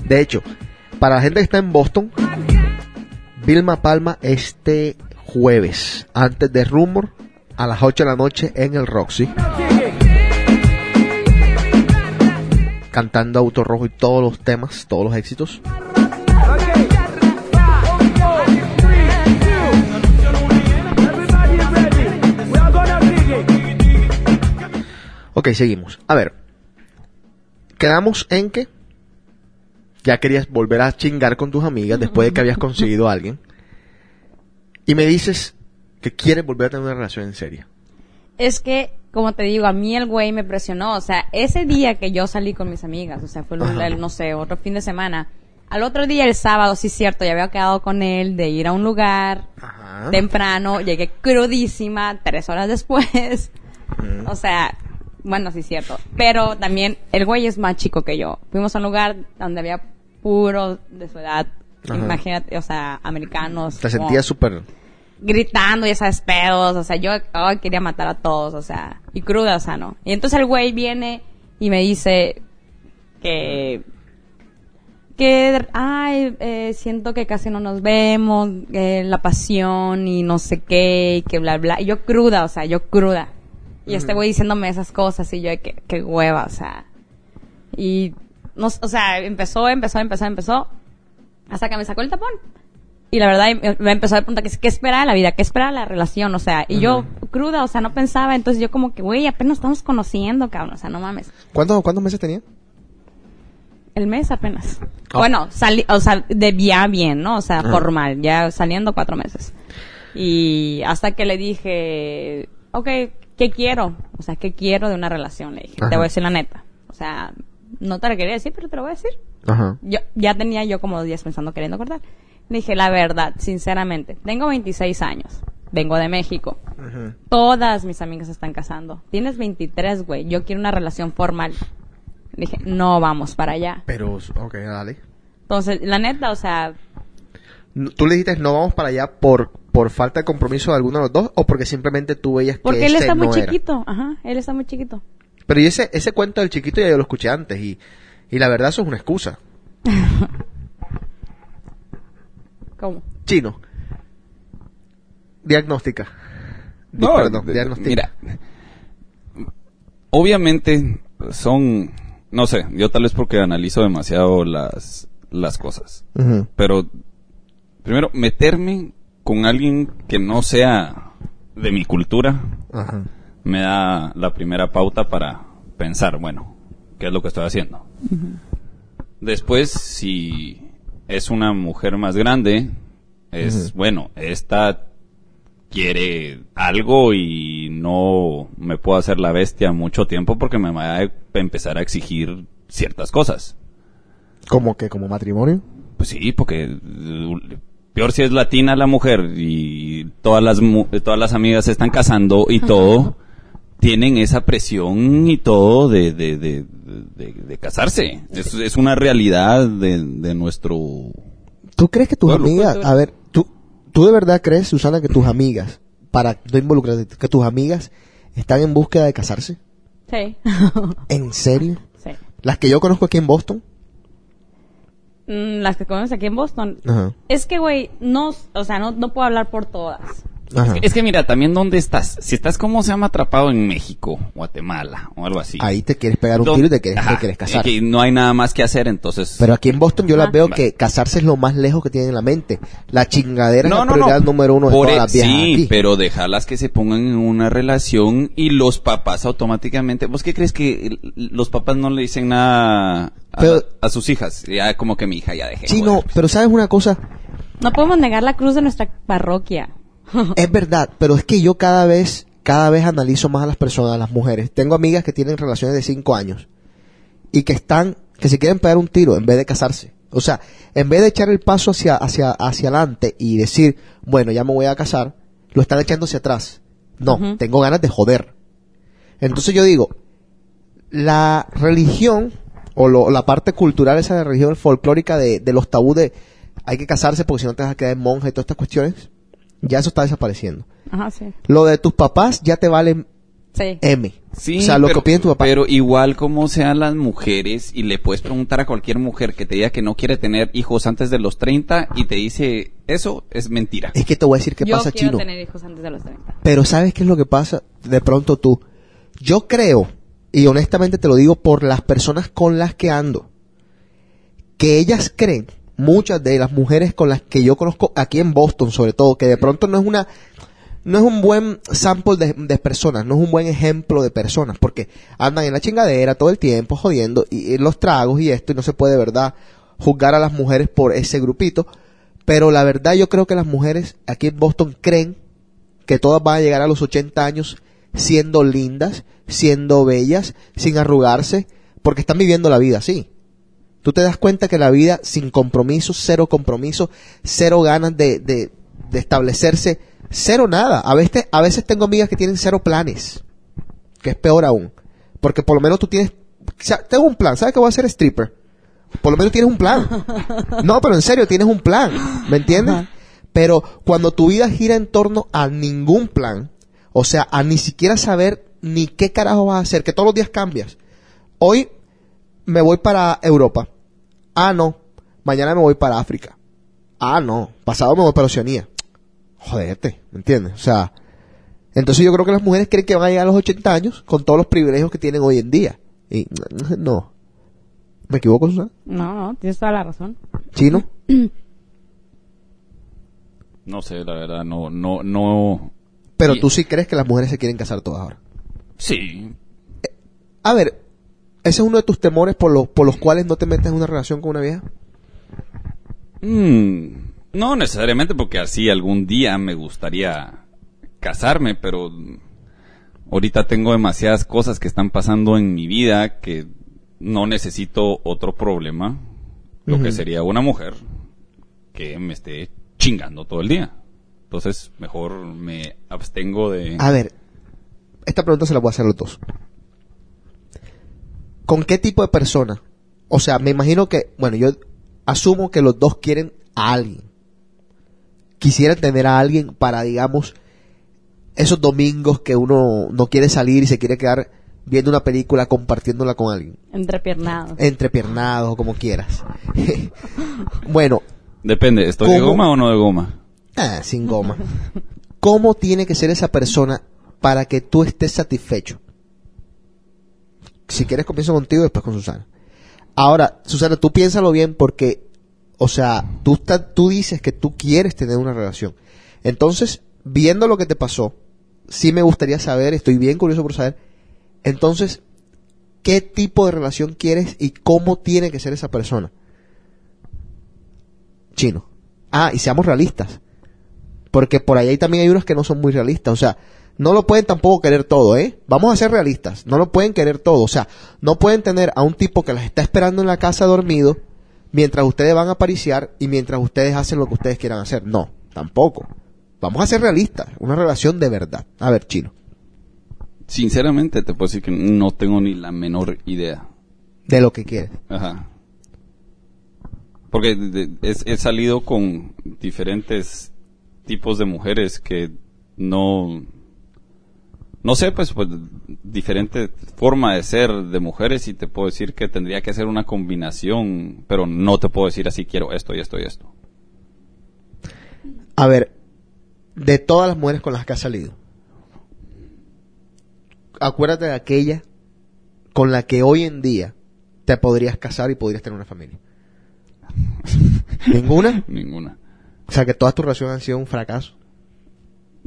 De hecho, para la gente que está en Boston, Vilma Palma este jueves, antes de Rumor, a las 8 de la noche en el Roxy. Cantando Auto Rojo y todos los temas, todos los éxitos. Ok, seguimos. A ver. Quedamos en que ya querías volver a chingar con tus amigas después de que habías conseguido a alguien. Y me dices que quieres volver a tener una relación en serio. Es que, como te digo, a mí el güey me presionó. O sea, ese día que yo salí con mis amigas, o sea, fue el, no sé, otro fin de semana. Al otro día, el sábado, sí es cierto, ya había quedado con él de ir a un lugar Ajá. temprano. Llegué crudísima, tres horas después. O sea, bueno, sí es cierto. Pero también, el güey es más chico que yo. Fuimos a un lugar donde había puro de su edad. Ajá. Imagínate, o sea, americanos. Te sentías súper... gritando y esas pedos, o sea, yo ay, quería matar a todos, o sea, y cruda, o sea, no. Y entonces el güey viene y me dice que que ay, eh, siento que casi no nos vemos, eh, la pasión y no sé qué, y que bla bla, y yo cruda, o sea, yo cruda. Y este güey diciéndome esas cosas y yo que, que hueva, o sea. Y no, o sea, empezó, empezó, empezó, empezó hasta que me sacó el tapón. Y la verdad, me- me empezó a preguntar que, qué espera de la vida, qué espera de la relación, o sea, y yo cruda, o sea, no pensaba, entonces yo como que, güey, apenas estamos conociendo, cabrón, o sea, no mames. ¿Cuántos, ¿Cuántos meses tenía? El mes apenas. Ah. Bueno, salí, o sea, de ya bien, ¿no? O sea, formal, ya saliendo cuatro meses. Y hasta que le dije, ok, ¿qué quiero? O sea, ¿qué quiero de una relación? Le dije, Ajá. te voy a decir la neta. O sea, no te lo quería decir, pero te lo voy a decir. Ajá. Yo, ya tenía yo como días pensando queriendo cortar. Le dije, la verdad, sinceramente, tengo 26 años. Vengo de México. Todas mis amigas se están casando. Tienes 23, güey. Yo quiero una relación formal. Le dije, no vamos para allá. Pero, ok, dale. Entonces, la neta, o sea, ¿Tú le dijiste no vamos para allá por, por falta de compromiso de alguno de los dos o porque simplemente tú veías que porque él ese está muy no era? chiquito. Ajá, él está muy chiquito. Pero y ese, ese cuento del chiquito ya yo lo escuché antes y, y la verdad eso es una excusa. ¿Cómo? Chino. Diagnóstica. Di- No, perdón, de- diagnostica. mira, obviamente son, no sé, yo tal vez porque analizo demasiado las, las cosas, pero primero, meterme con alguien que no sea de mi cultura Ajá. Me da la primera pauta para pensar, bueno, ¿qué es lo que estoy haciendo? Después, si es una mujer más grande, Es, bueno, esta quiere algo y no me puedo hacer la bestia mucho tiempo porque me va a empezar a exigir ciertas cosas. Como que, como matrimonio. Pues sí, porque peor si es latina la mujer y todas las mu- todas las amigas se están casando y todo tienen esa presión y todo de, de, de, de- de casarse. Es, es una realidad de, de nuestro... ¿Tú crees que tus Pueblo. amigas, a ver, tú, tú de verdad crees, Susana, que tus amigas, para no involucrarte, que tus amigas están en búsqueda de casarse? Sí. ¿En serio? sí. Las que yo conozco aquí en Boston. Mm, Las que conoces aquí en Boston. Ajá. Es que, güey, no, o sea, no, no puedo hablar por todas. Ajá. Es que mira, también dónde estás. Si estás como se llama atrapado en México, Guatemala o algo así. Ahí te quieres pegar un tiro y te quieres, te Ajá, quieres casar. que no hay nada más que hacer, entonces... Pero aquí en Boston yo las veo que casarse es lo más lejos que tienen en la mente. La chingadera es no, la no, prioridad no. número uno de Por todas e- las viejas sí, aquí. pero dejarlas que se pongan en una relación y los papás automáticamente. ¿Vos qué crees que los papás no le dicen nada a, Pero- a sus hijas? Ya como que mi hija ya dejé. Sí, joder. no, pero sabes una cosa, No podemos negar la cruz de nuestra parroquia. es verdad, pero es que yo cada vez, cada vez analizo más a las personas, a las mujeres. Tengo amigas que tienen relaciones de cinco años y que están, que se quieren pegar un tiro en vez de casarse. O sea, en vez de echar el paso hacia, hacia, hacia adelante y decir, bueno, ya me voy a casar, lo están echando hacia atrás. No, tengo ganas de joder. Entonces yo digo, la religión o lo- la parte cultural esa de religión folclórica de, de los tabú de hay que casarse porque si no te vas a quedar en monja y todas estas cuestiones, ya eso está desapareciendo. Ajá, sí. Lo de tus papás ya te vale Sí. M. Sí, o sea, lo pero, que piden tu papá. Pero igual como sean las mujeres, y le puedes preguntar a cualquier mujer que te diga que no quiere tener hijos antes de los 30 y te dice eso, es mentira. es que te voy a decir qué Yo pasa, quiero chino. tener hijos antes de los 30. Pero ¿sabes qué es lo que pasa? De pronto tú. Yo creo, y honestamente te lo digo por las personas con las que ando, que ellas creen, muchas de las mujeres con las que yo conozco aquí en Boston sobre todo, que de pronto no es una, no es un buen sample de, de personas, no es un buen ejemplo de personas, porque andan en la chingadera todo el tiempo jodiendo y, y los tragos y esto, y no se puede de verdad juzgar a las mujeres por ese grupito, pero la verdad yo creo que las mujeres aquí en Boston creen que todas van a llegar a los 80 años siendo lindas, siendo bellas, sin arrugarse, porque están viviendo la vida así. Tú te das cuenta que la vida sin compromiso, cero compromiso, cero ganas de, de, de establecerse, cero nada. A veces, a veces tengo amigas que tienen cero planes, que es peor aún. Porque por lo menos tú tienes, o sea, tengo un plan, ¿sabes que voy a ser stripper? Por lo menos tienes un plan. No, pero en serio, tienes un plan, ¿me entiendes? Pero cuando tu vida gira en torno a ningún plan, o sea, a ni siquiera saber ni qué carajo vas a hacer, que todos los días cambias. Hoy me voy para Europa. Ah, no. Mañana me voy para África. Ah, no. Pasado me voy para Oceanía. Jodete, ¿me entiendes? O sea, entonces yo creo que las mujeres creen que van a llegar a los 80 años con todos los privilegios que tienen hoy en día. Y no. ¿Me equivoco, Susana? No, no, tienes toda la razón. ¿Chino? No sé, la verdad, no, no, no. Pero Y- tú sí crees que las mujeres se quieren casar todas ahora. Sí. A ver, ese es uno de tus temores por, los por los cuales no te metes en una relación con una vieja. Mm, no necesariamente porque así algún día me gustaría casarme, pero ahorita tengo demasiadas cosas que están pasando en mi vida que no necesito otro problema, lo que sería una mujer que me esté chingando todo el día. Entonces, mejor me abstengo de... A ver, esta pregunta se la voy a hacer a los dos. ¿Con qué tipo de persona? O sea, me imagino que, bueno, yo asumo que los dos quieren a alguien. Quisieran tener a alguien para, digamos, esos domingos que uno no quiere salir y se quiere quedar viendo una película compartiéndola con alguien. Entrepiernados. Entrepiernados o como quieras. bueno, Depende, ¿estoy de goma o no de goma? Ah, sin goma. ¿Cómo tiene que ser esa persona para que tú estés satisfecho? Si quieres comienzo contigo y después con Susana. Ahora, Susana, tú piénsalo bien porque, o sea, tú, tú dices que tú quieres tener una relación. Entonces, viendo lo que te pasó, sí me gustaría saber, estoy bien curioso por saber, entonces, ¿qué tipo de relación quieres y cómo tiene que ser esa persona? Chino. Ah, y seamos realistas. Porque por ahí también hay unos que no son muy realistas. O sea, no lo pueden tampoco querer todo, ¿eh? Vamos a ser realistas. No lo pueden querer todo. O sea, no pueden tener a un tipo que las está esperando en la casa dormido mientras ustedes van a apariciar y mientras ustedes hacen lo que ustedes quieran hacer. No, tampoco. Vamos a ser realistas. Una relación de verdad. A ver, chino. Sinceramente te puedo decir que no tengo ni la menor idea. De lo que quieres. Ajá. Porque de- de- es- he salido con diferentes tipos de mujeres que no... No sé, pues, pues, diferente forma de ser de mujeres y te puedo decir que tendría que ser una combinación, pero no te puedo decir así quiero esto y esto y esto. A ver, de todas las mujeres con las que has salido, acuérdate de aquella con la que hoy en día te podrías casar y podrías tener una familia. ¿Ninguna? Ninguna. O sea, que todas tus relaciones han sido un fracaso.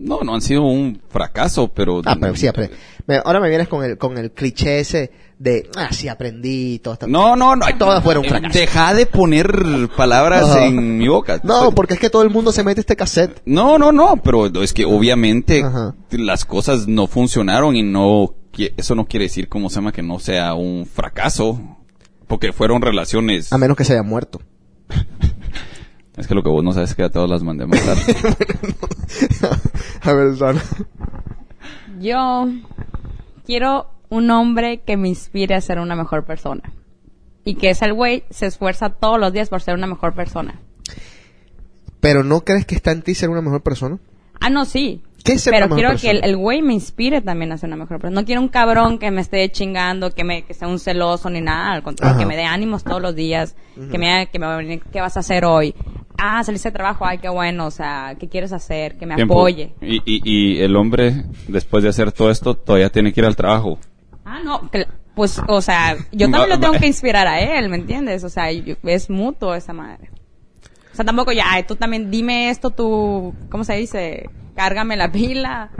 No, no han sido un fracaso, pero... Ah, pero sí aprendí. Ahora me vienes con el, con el cliché ese de, ah, sí aprendí y todo esto. No, no, no. Todas fueron Eh, fracasos. Deja de poner palabras Ajá. en mi boca. No, porque es que todo el mundo se mete este cassette. No, no, no, pero es que obviamente Ajá. las cosas no funcionaron y no eso no quiere decir como se llama que no sea un fracaso, porque fueron relaciones. A menos que se haya muerto. Es que lo que vos no sabes es que a todas las mandé a matar. a ver, Sana. Yo quiero un hombre que me inspire a ser una mejor persona. Y que ese güey se esfuerza todos los días por ser una mejor persona. Pero ¿no crees que está en ti ser una mejor persona? Ah, no, sí. ¿Qué es ser Pero una mejor quiero que el, güey me inspire también a ser una mejor persona. No quiero un cabrón que me esté chingando, que me que sea un celoso ni nada. Al contrario, Ajá. que me dé ánimos todos los días. Que me que me ¿qué vas a hacer hoy? Ah, saliste de trabajo, ay, qué bueno. O sea, ¿qué quieres hacer? Que me Tiempo. apoye. Y, y, y el hombre, después de hacer todo esto, todavía tiene que ir al trabajo. Ah, no, que- pues, o sea, yo también lo tengo que inspirar a él, ¿me entiendes? O sea, yo- es mutuo esa madre. O sea, tampoco ya, ay, tú también dime esto, tú, ¿cómo se dice? Cárgame la pila.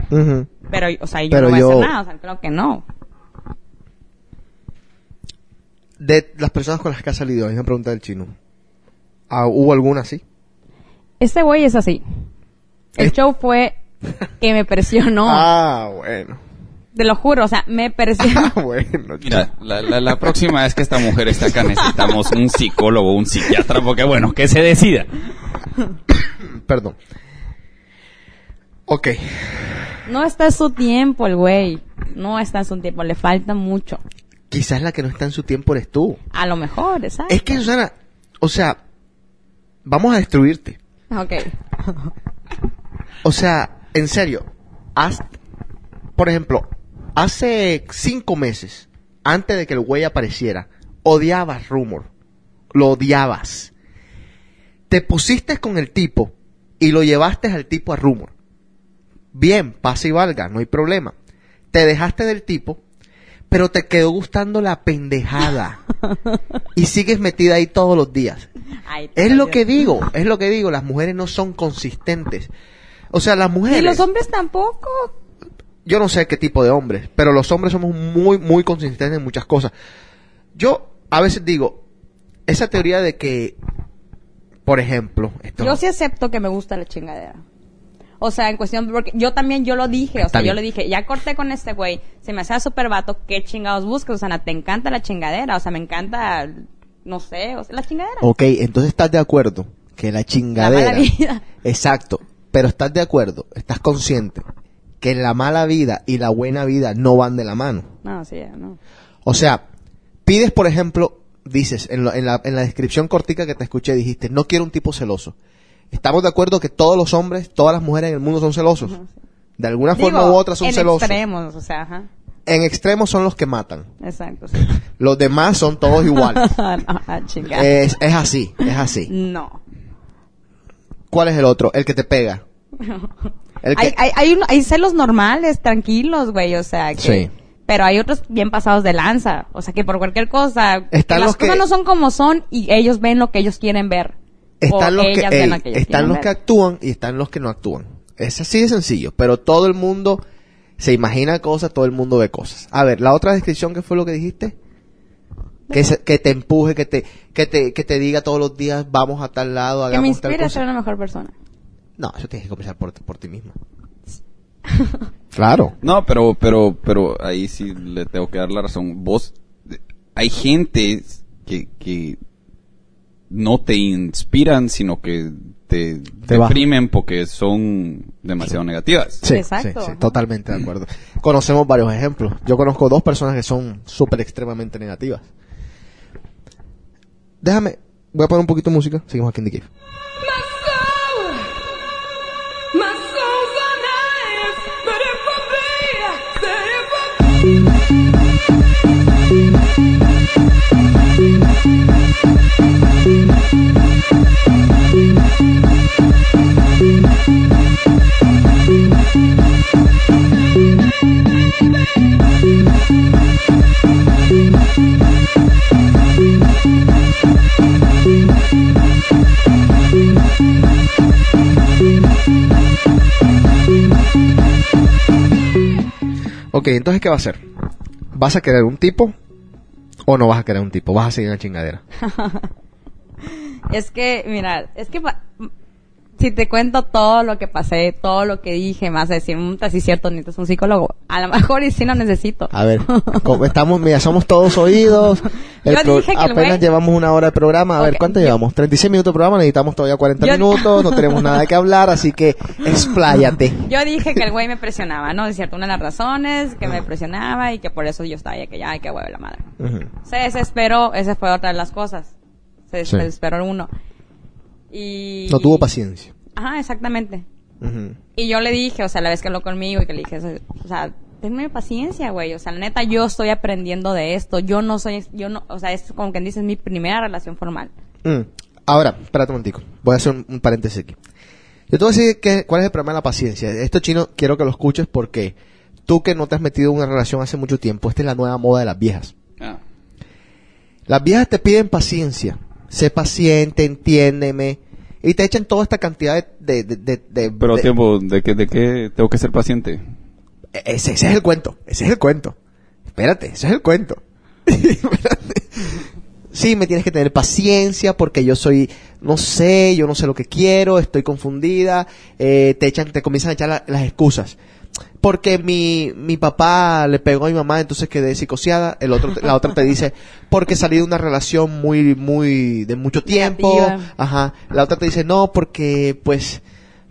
Pero, o sea, yo Pero no voy yo- a hacer nada, o sea, creo que no. De las personas con las que has salido, hay una pregunta del chino. Ah, ¿Hubo alguna así? Este güey es así. El ¿Eh? show fue que me presionó. Ah, bueno. Te lo juro, o sea, me presionó. Ah, bueno. Mira, la, la, la próxima vez que esta mujer esté acá necesitamos un psicólogo, un psiquiatra, porque bueno, que se decida. Perdón. Ok. No está en su tiempo el güey. No está en su tiempo, le falta mucho. Quizás la que no está en su tiempo eres tú. A lo mejor, exacto. Es que, Susana, o sea, vamos a destruirte. Ok. O sea, en serio, haz, por ejemplo, hace cinco meses, antes de que el güey apareciera, odiabas Rumor. Lo odiabas. Te pusiste con el tipo y lo llevaste al tipo a Rumor. Bien, pasa y valga, no hay problema. Te dejaste del tipo, pero te quedó gustando la pendejada. y sigues metida ahí todos los días. Ay, Es lo que digo, es lo que digo, las mujeres no son consistentes. O sea, las mujeres... Y los hombres tampoco. Yo no sé qué tipo de hombres, pero los hombres somos muy, muy consistentes en muchas cosas. Yo a veces digo, esa teoría de que, por ejemplo, esto Yo sí acepto que me gusta la chingadera. O sea, en cuestión, porque yo también, yo lo dije, o Está sea, yo le dije, ya corté con este güey, se me hacía súper vato, ¿qué chingados buscas? O sea, te encanta la chingadera, o sea, me encanta, no sé, o sea, la chingadera. Ok, entonces estás de acuerdo que la chingadera... La mala vida. Exacto, pero estás de acuerdo, estás consciente que la mala vida y la buena vida no van de la mano. No, sí, no. O sea, pides, por ejemplo, dices, en, lo- en la, en la descripción cortica que te escuché, dijiste, no quiero un tipo celoso. Estamos de acuerdo que todos los hombres, todas las mujeres en el mundo son celosos. De alguna forma u otra son en celosos. extremos, o sea, ajá. En extremos son los que matan. Exacto, sí. Los demás son todos iguales. no, ah, es, es así, es así. no. ¿Cuál es el otro? El que te pega. El que- Hay, hay, hay, un- hay celos normales, tranquilos, güey, o sea, que... Sí. Pero hay otros bien pasados de lanza, o sea, que por cualquier cosa, que Están las los que- cosas no son como son y ellos ven lo que ellos quieren ver. Están o los que, ey, que están los que actúan y están los que no actúan. Es así de sencillo, pero todo el mundo se imagina cosas, todo el mundo ve cosas. A ver, la otra descripción, ¿qué fue lo que dijiste? Que, se- que te empuje, que te, que te, que te diga todos los días, vamos a tal lado, Que me hagamos tal inspire a ser una mejor persona. No, eso tienes que comenzar por, por ti misma. claro. No, pero, pero, pero ahí sí le tengo que dar la razón. Vos, hay gente que, que no te inspiran, sino que te, Te deprimen porque son demasiado negativas. Sí, Exacto. sí, sí, totalmente de acuerdo. Conocemos varios ejemplos. Yo conozco dos personas que son súper extremadamente negativas. Déjame, voy a poner un poquito de música. Seguimos aquí en The Cave. Ok, entonces, ¿qué va a hacer? ¿Vas a querer un tipo o no vas a querer un tipo? ¿Vas a seguir en la chingadera? Es que, mira, es que si te cuento todo lo que pasé, todo lo que dije, vas a decir, "Mm, sí es cierto, necesitas un psicólogo. A lo mejor y sí lo necesito. A ver, como estamos, mira, somos todos oídos. El Yo dije que apenas güey- llevamos una hora de programa. A ver, ¿cuánto yo- llevamos? 36 minutos de programa, necesitamos todavía 40 Yo- minutos, no tenemos nada que hablar, así que expláyate. Yo dije que el güey me presionaba, ¿no? Es cierto, una de las razones que me presionaba y que por eso yo estaba ya que ya, qué huevo la madre. Ujú. Se desesperó, esa fue otra de las cosas. Se Sí. desesperó uno. Y... No tuvo paciencia. Ajá, exactamente. Y yo le dije, o sea, la vez que habló conmigo y que le dije, o sea, tenme paciencia, güey. O sea, la neta, yo estoy aprendiendo de esto. Yo no soy, yo no, o sea, es como quien dice, es mi primera relación formal. Mm. Ahora, espérate un momentico. Voy a hacer un, un paréntesis aquí. Yo te voy a decir que, cuál es el problema de la paciencia. Esto chino quiero que lo escuches porque tú que no te has metido en una relación hace mucho tiempo, esta es la nueva moda de las viejas. Ah. Las viejas te piden paciencia. Sé paciente, entiéndeme. Y te echan toda esta cantidad de... de, de, de- Pero tiempo, ¿de qué, ¿de qué tengo que ser paciente? Ese, ese es el cuento. Ese es el cuento. Espérate, ese es el cuento. Espérate. Sí, me tienes que tener paciencia porque yo soy, no sé, yo no sé lo que quiero, estoy confundida. eh, te echan, te comienzan a echar la- las excusas. Porque mi, mi papá le pegó a mi mamá, entonces quedé psicoseada. El otro, la otra te dice, porque salí de una relación muy, muy, de mucho tiempo. Negativa. Ajá. La otra te dice, no, porque, pues,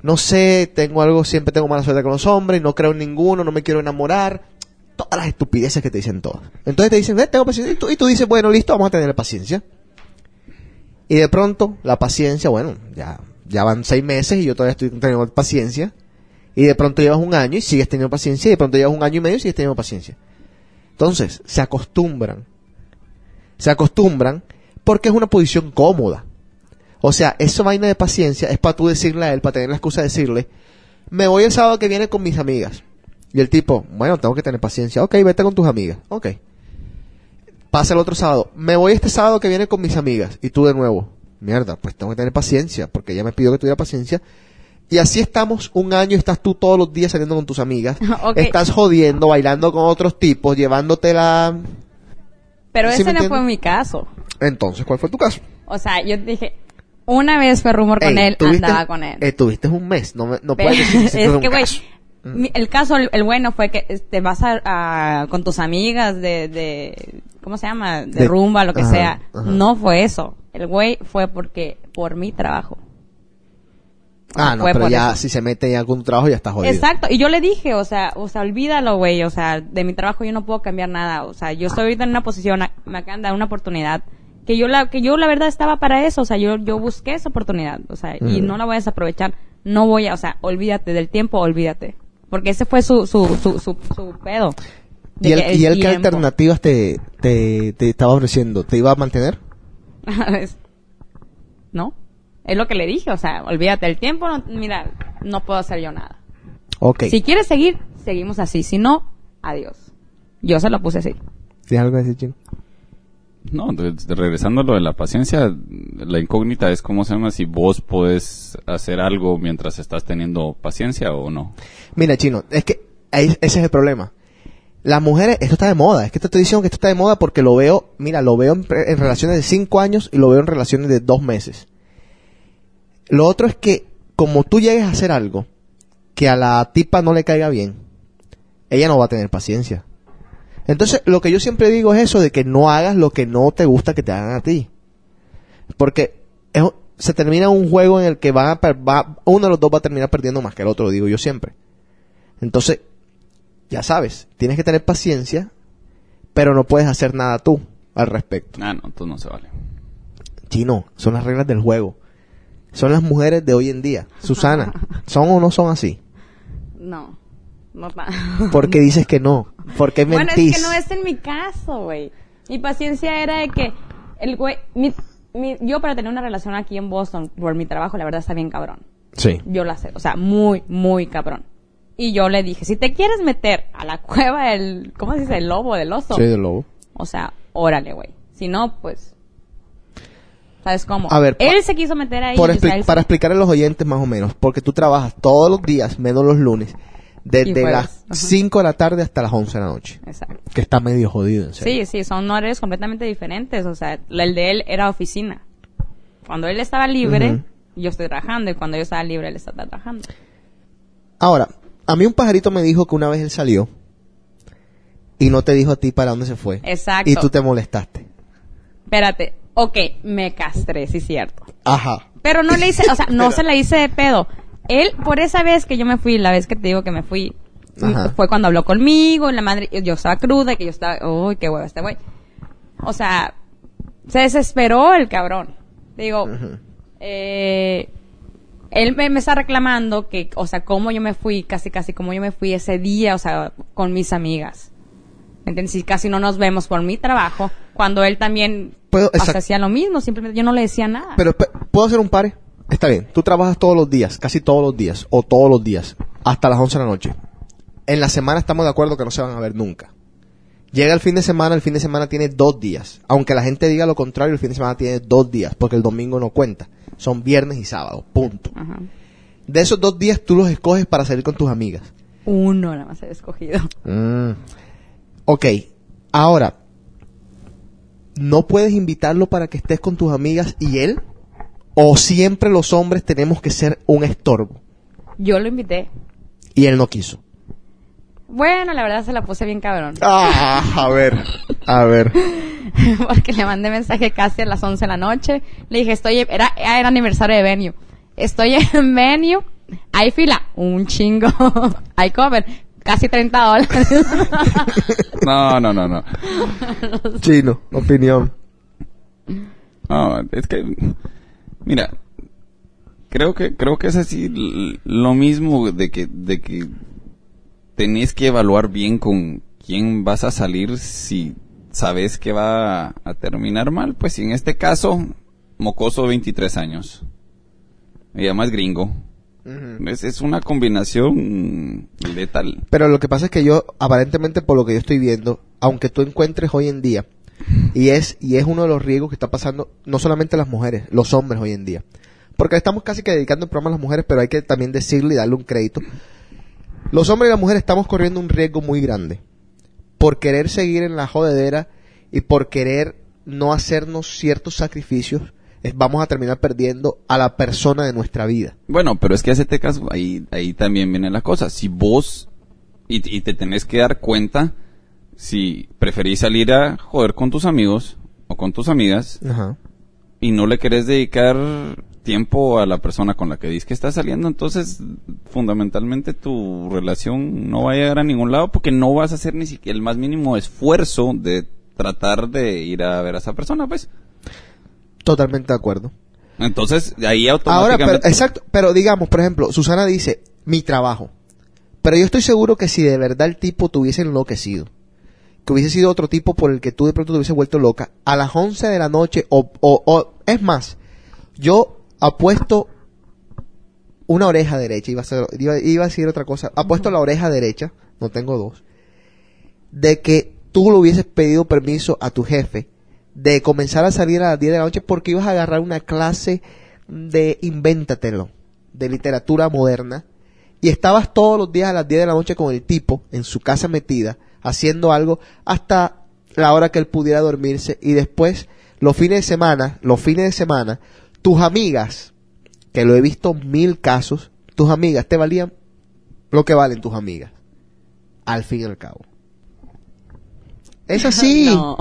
no sé, tengo algo, siempre tengo mala suerte con los hombres, no creo en ninguno, no me quiero enamorar. Todas las estupideces que te dicen todas. Entonces te dicen, "Eh, tengo paciencia. Y tú, y tú dices, bueno, listo, vamos a tener paciencia. Y de pronto, la paciencia, bueno, ya, ya van seis meses y yo todavía estoy teniendo paciencia. Y de pronto llevas un año y sigues teniendo paciencia. Y de pronto llevas un año y medio y sigues teniendo paciencia. Entonces, se acostumbran. Se acostumbran porque es una posición cómoda. O sea, esa vaina de paciencia es para tú decirle a él, para tener la excusa de decirle, me voy el sábado que viene con mis amigas. Y el tipo, bueno, tengo que tener paciencia. Ok, vete con tus amigas. Ok. Pasa el otro sábado. Me voy este sábado que viene con mis amigas. Y tú de nuevo. Mierda, pues tengo que tener paciencia. Porque ella me pidió que tuviera paciencia. Y así estamos un año. Estás tú todos los días saliendo con tus amigas. Estás jodiendo, bailando con otros tipos, llevándotela. Pero ¿Sí ese no fue mi caso. Entonces, ¿cuál fue tu caso? O sea, yo dije, una vez fue rumor con Ey, él, tuviste- andaba con él. eh, tuviste un mes. No, no Pero- puedes decir es que, güey, mi- el caso, el, el bueno fue que te vas a, a- con tus amigas de, de, ¿cómo se llama? De, De- rumba, lo que ajá, sea. ajá. No fue eso. El güey fue porque, por mi trabajo. Ah, no, pero ya eso. si se mete con tu trabajo ya está jodido. Exacto, y yo le dije, o sea, o sea, olvídalo, güey, o sea, de mi trabajo yo no puedo cambiar nada, o sea, yo estoy ahorita en una posición, me acaban de dar una oportunidad, que yo la, que yo la verdad estaba para eso, o sea, yo, yo busqué esa oportunidad, o sea, y no la voy a desaprovechar, no voy a, o sea, olvídate del tiempo, olvídate, porque ese fue su, su, su, su, su pedo. ¿Y él, y él qué alternativas te, te, te estaba ofreciendo? ¿Te iba a mantener? ¿No? Es lo que le dije, o sea, olvídate del tiempo, no- mira, no puedo hacer yo nada. Ok. Si quieres seguir, seguimos así. Si no, adiós. Yo se lo puse así. ¿Tienes algo que decir, Chino? No, de- de- regresando a lo de la paciencia, la incógnita es cómo se llama si vos podés hacer algo mientras estás teniendo paciencia o no. Mira, Chino, es que ahí- ese es el problema. Las mujeres, esto está de moda. Es que te estoy diciendo que esto está de moda porque lo veo, mira, lo veo en, relaciones de cinco años y lo veo en relaciones de dos meses. Lo otro es que, como tú llegues a hacer algo que a la tipa no le caiga bien, ella no va a tener paciencia. Entonces, lo que yo siempre digo es eso de que no hagas lo que no te gusta que te hagan a ti. Porque es- se termina un juego en el que van a per- va- uno de los dos va a terminar perdiendo más que el otro, digo yo siempre. Entonces, ya sabes, tienes que tener paciencia, pero no puedes hacer nada tú al respecto. Ah, no, entonces no se vale. Chino, son las reglas del juego. Son las mujeres de hoy en día. Susana, ¿son o no son así? No. No ¿Por qué dices que no? ¿Por qué Bueno, mentís? es que no es en mi caso, güey. Mi paciencia era de que el güey, mi- mi- yo para tener una relación aquí en Boston por mi trabajo, la verdad está bien cabrón. Sí. Yo la sé, o sea, muy, muy cabrón. Y yo le dije, si te quieres meter a la cueva del, ¿cómo se dice? El lobo, del oso. Soy del lobo. O sea, órale, güey. Si no, pues, ¿sabes cómo? A ver, él se quiso meter ahí. Por expli- para explicar a los oyentes más o menos, porque tú trabajas todos los días, menos los lunes, desde las Ajá. 5 de la tarde hasta las 11 de la noche. Exacto. Que está medio jodido, en serio. Sí, sí, son horarios completamente diferentes. O sea, el de él era oficina. Cuando él estaba libre, yo estoy trabajando. Y cuando yo estaba libre, él estaba trabajando. Ahora, a mí un pajarito me dijo que una vez él salió y no te dijo a ti para dónde se fue. Exacto. Y tú te molestaste. Espérate. Ok, me castré, sí, cierto. Ajá. Pero no le hice, o sea, no se la hice de pedo. Él, por esa vez que yo me fui, la vez que te digo que me fui, Ajá. fue cuando habló conmigo, y la madre, yo estaba cruda, y que yo estaba, uy, qué huevo este güey. O sea, se desesperó el cabrón. Digo, eh, él me, me está reclamando que, o sea, cómo yo me fui, casi, casi como yo me fui ese día, o sea, con mis amigas. ¿Me entiendes? Y casi no nos vemos por mi trabajo, cuando él también Puedo- exacto. hacía lo mismo, simplemente yo no le decía nada. Pero pe- ¿puedo hacer un pare? Está bien. Tú trabajas todos los días, casi todos los días, o todos los días, hasta las 11 de la noche. En la semana estamos de acuerdo que no se van a ver nunca. Llega el fin de semana, el fin de semana tiene dos días. Aunque la gente diga lo contrario, el fin de semana tiene dos días, porque el domingo no cuenta. Son viernes y sábado, punto. Ajá. De esos dos días tú los escoges para salir con tus amigas. Uno nada más he escogido. Mm. Ok, ahora, ¿no puedes invitarlo para que estés con tus amigas y él? ¿O siempre los hombres tenemos que ser un estorbo? Yo lo invité. Y él no quiso. Bueno, la verdad se la puse bien cabrón. Ah, a ver, a ver. Porque le mandé mensaje casi a las 11 de la noche. Le dije, estoy, era, era aniversario de Venue. Estoy en Venue. Hay fila. Un chingo. Hay cover. Casi 30 dólares. No, no, no, no. Chino, opinión. No, es que, mira, creo que, creo que es así lo mismo de que, de que tenés que evaluar bien con quién vas a salir si sabes que va a terminar mal. Pues en este caso, mocoso 23 años. Y además gringo. Es, es una combinación letal. Pero lo que pasa es que yo, aparentemente por lo que yo estoy viendo, aunque tú encuentres hoy en día, y es, y es uno de los riesgos que está pasando, no solamente las mujeres, los hombres hoy en día. Porque estamos casi que dedicando el programa a las mujeres, pero hay que también decirle y darle un crédito. Los hombres y las mujeres estamos corriendo un riesgo muy grande. Por querer seguir en la jodedera y por querer no hacernos ciertos sacrificios, es- vamos a terminar perdiendo a la persona de nuestra vida. Bueno, pero es que hacete caso, ahí, ahí también viene la cosa. Si vos, y, y te tenés que dar cuenta, si preferís salir a joder con tus amigos o con tus amigas Ajá. y no le querés dedicar tiempo a la persona con la que dices que estás saliendo, entonces fundamentalmente tu relación no va a llegar a ningún lado porque no vas a hacer ni siquiera el más mínimo esfuerzo de tratar de ir a ver a esa persona, pues. Totalmente de acuerdo. Entonces, ahí Ahora, pero, automáticamente... exacto, pero digamos, por ejemplo, Susana dice, mi trabajo. Pero yo estoy seguro que si de verdad el tipo te hubiese enloquecido, que hubiese sido otro tipo por el que tú de pronto te hubiese vuelto loca, a las 11 de la noche, o, o, o- es más, yo apuesto una oreja derecha, iba a, ser- iba, iba a decir otra cosa, apuesto la oreja derecha, no tengo dos, de que tú le hubieses pedido permiso a tu jefe de comenzar a salir a las 10 de la noche porque ibas a agarrar una clase de invéntatelo, de literatura moderna, y estabas todos los días a las 10 de la noche con el tipo en su casa metida, haciendo algo hasta la hora que él pudiera dormirse y después los fines de semana, los fines de semana, tus amigas, que lo he visto mil casos, tus amigas te valían lo que valen tus amigas, al fin y al cabo. Es así, No.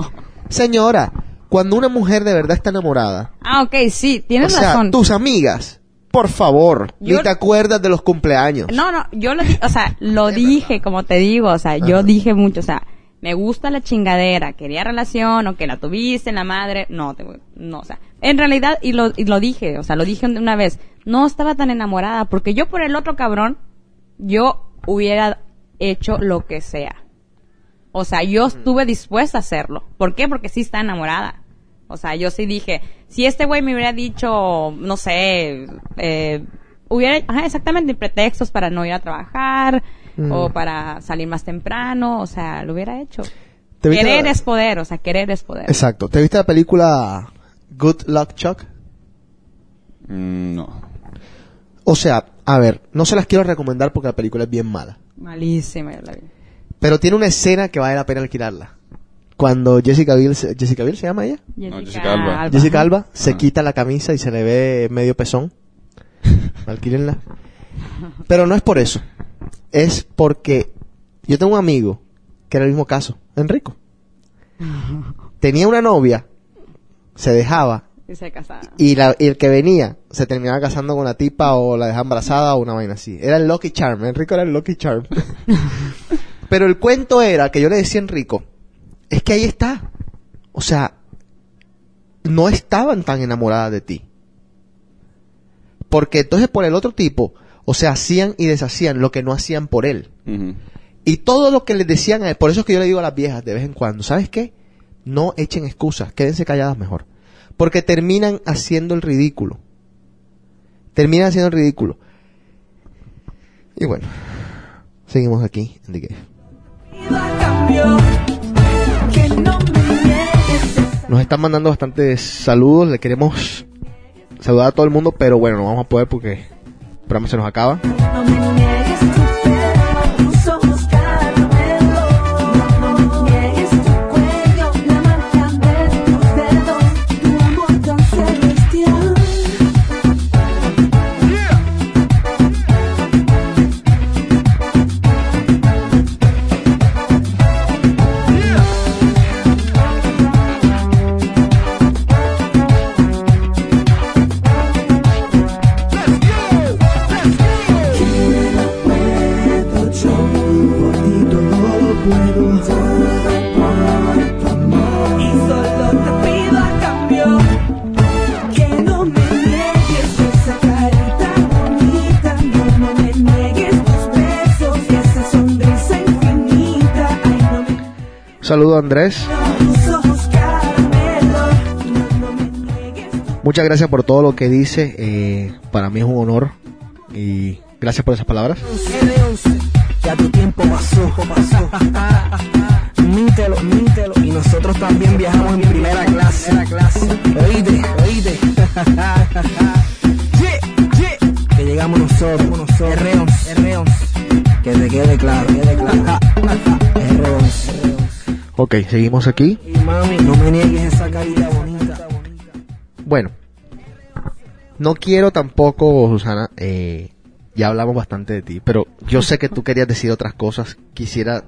Señora, cuando una mujer de verdad está enamorada, Ah, ok, sí, o tienes sea, razón. tus amigas, por favor, Yo- ni te acuerdas de los cumpleaños. No, no, yo lo, o sea, lo dije, como te digo, o sea, yo dije mucho, o sea, me gusta la chingadera, quería relación, o que la tuviste, la madre, no, te, no, o sea, en realidad, y lo, y lo dije, o sea, lo dije una vez, no estaba tan enamorada, porque yo por el otro cabrón, yo hubiera hecho lo que sea. O sea, yo estuve dispuesta a hacerlo. ¿Por qué? Porque sí está enamorada. O sea, yo sí dije, si este güey me hubiera dicho, no sé, eh, hubiera, ajá, exactamente, pretextos para no ir a trabajar Mm. o para salir más temprano, o sea, lo hubiera hecho. ¿Te viste Querer la- es poder, o sea, querer es poder. Exacto. ¿Te viste la película Good Luck Chuck? Mm, no. O sea, a ver, no se las quiero recomendar porque la película es bien mala. Malísima, yo la vi. Pero tiene una escena que vale la pena alquilarla. Cuando Jessica Biel, se- Jessica Biel se llama ella, Jessica Alba. Jessica Alba se Ah. quita la camisa y se le ve medio pezón. Alquílenla. Pero no es por eso. Es porque yo tengo un amigo que era el mismo caso, Enrico. Tenía una novia, se dejaba Y se casaba. y, la- y el que venía se terminaba casando con la tipa o la dejaba embarazada o una vaina así. Era el Lucky Charm. Enrico era el Lucky Charm. Pero el cuento era que yo le decía a Enrico, es que ahí está. O sea, no estaban tan enamoradas de ti. Porque entonces por el otro tipo, o sea, hacían y deshacían lo que no hacían por él. Y todo lo que les decían a él, por eso es que yo le digo a las viejas de vez en cuando, ¿sabes qué? No echen excusas, quédense calladas mejor. Porque terminan haciendo el ridículo. Terminan haciendo el ridículo. Y bueno, seguimos aquí en The Game. Nos están mandando bastantes saludos, le queremos saludar a todo el mundo, pero bueno, no vamos a poder porque el programa se nos acaba. Niegues tu Muchas gracias por todo lo que dice. eh, para mí es un honor. Y gracias por esas palabras. Ya tu tiempo pasó, pasó. Mítelo, mítelo. Y nosotros también viajamos en primera Ok, seguimos aquí. Y mami, no me niegues esa bonita. Bueno, no quiero tampoco, Susana, eh, ya hablamos bastante de ti, pero yo sé que tú querías decir otras cosas. Quisiera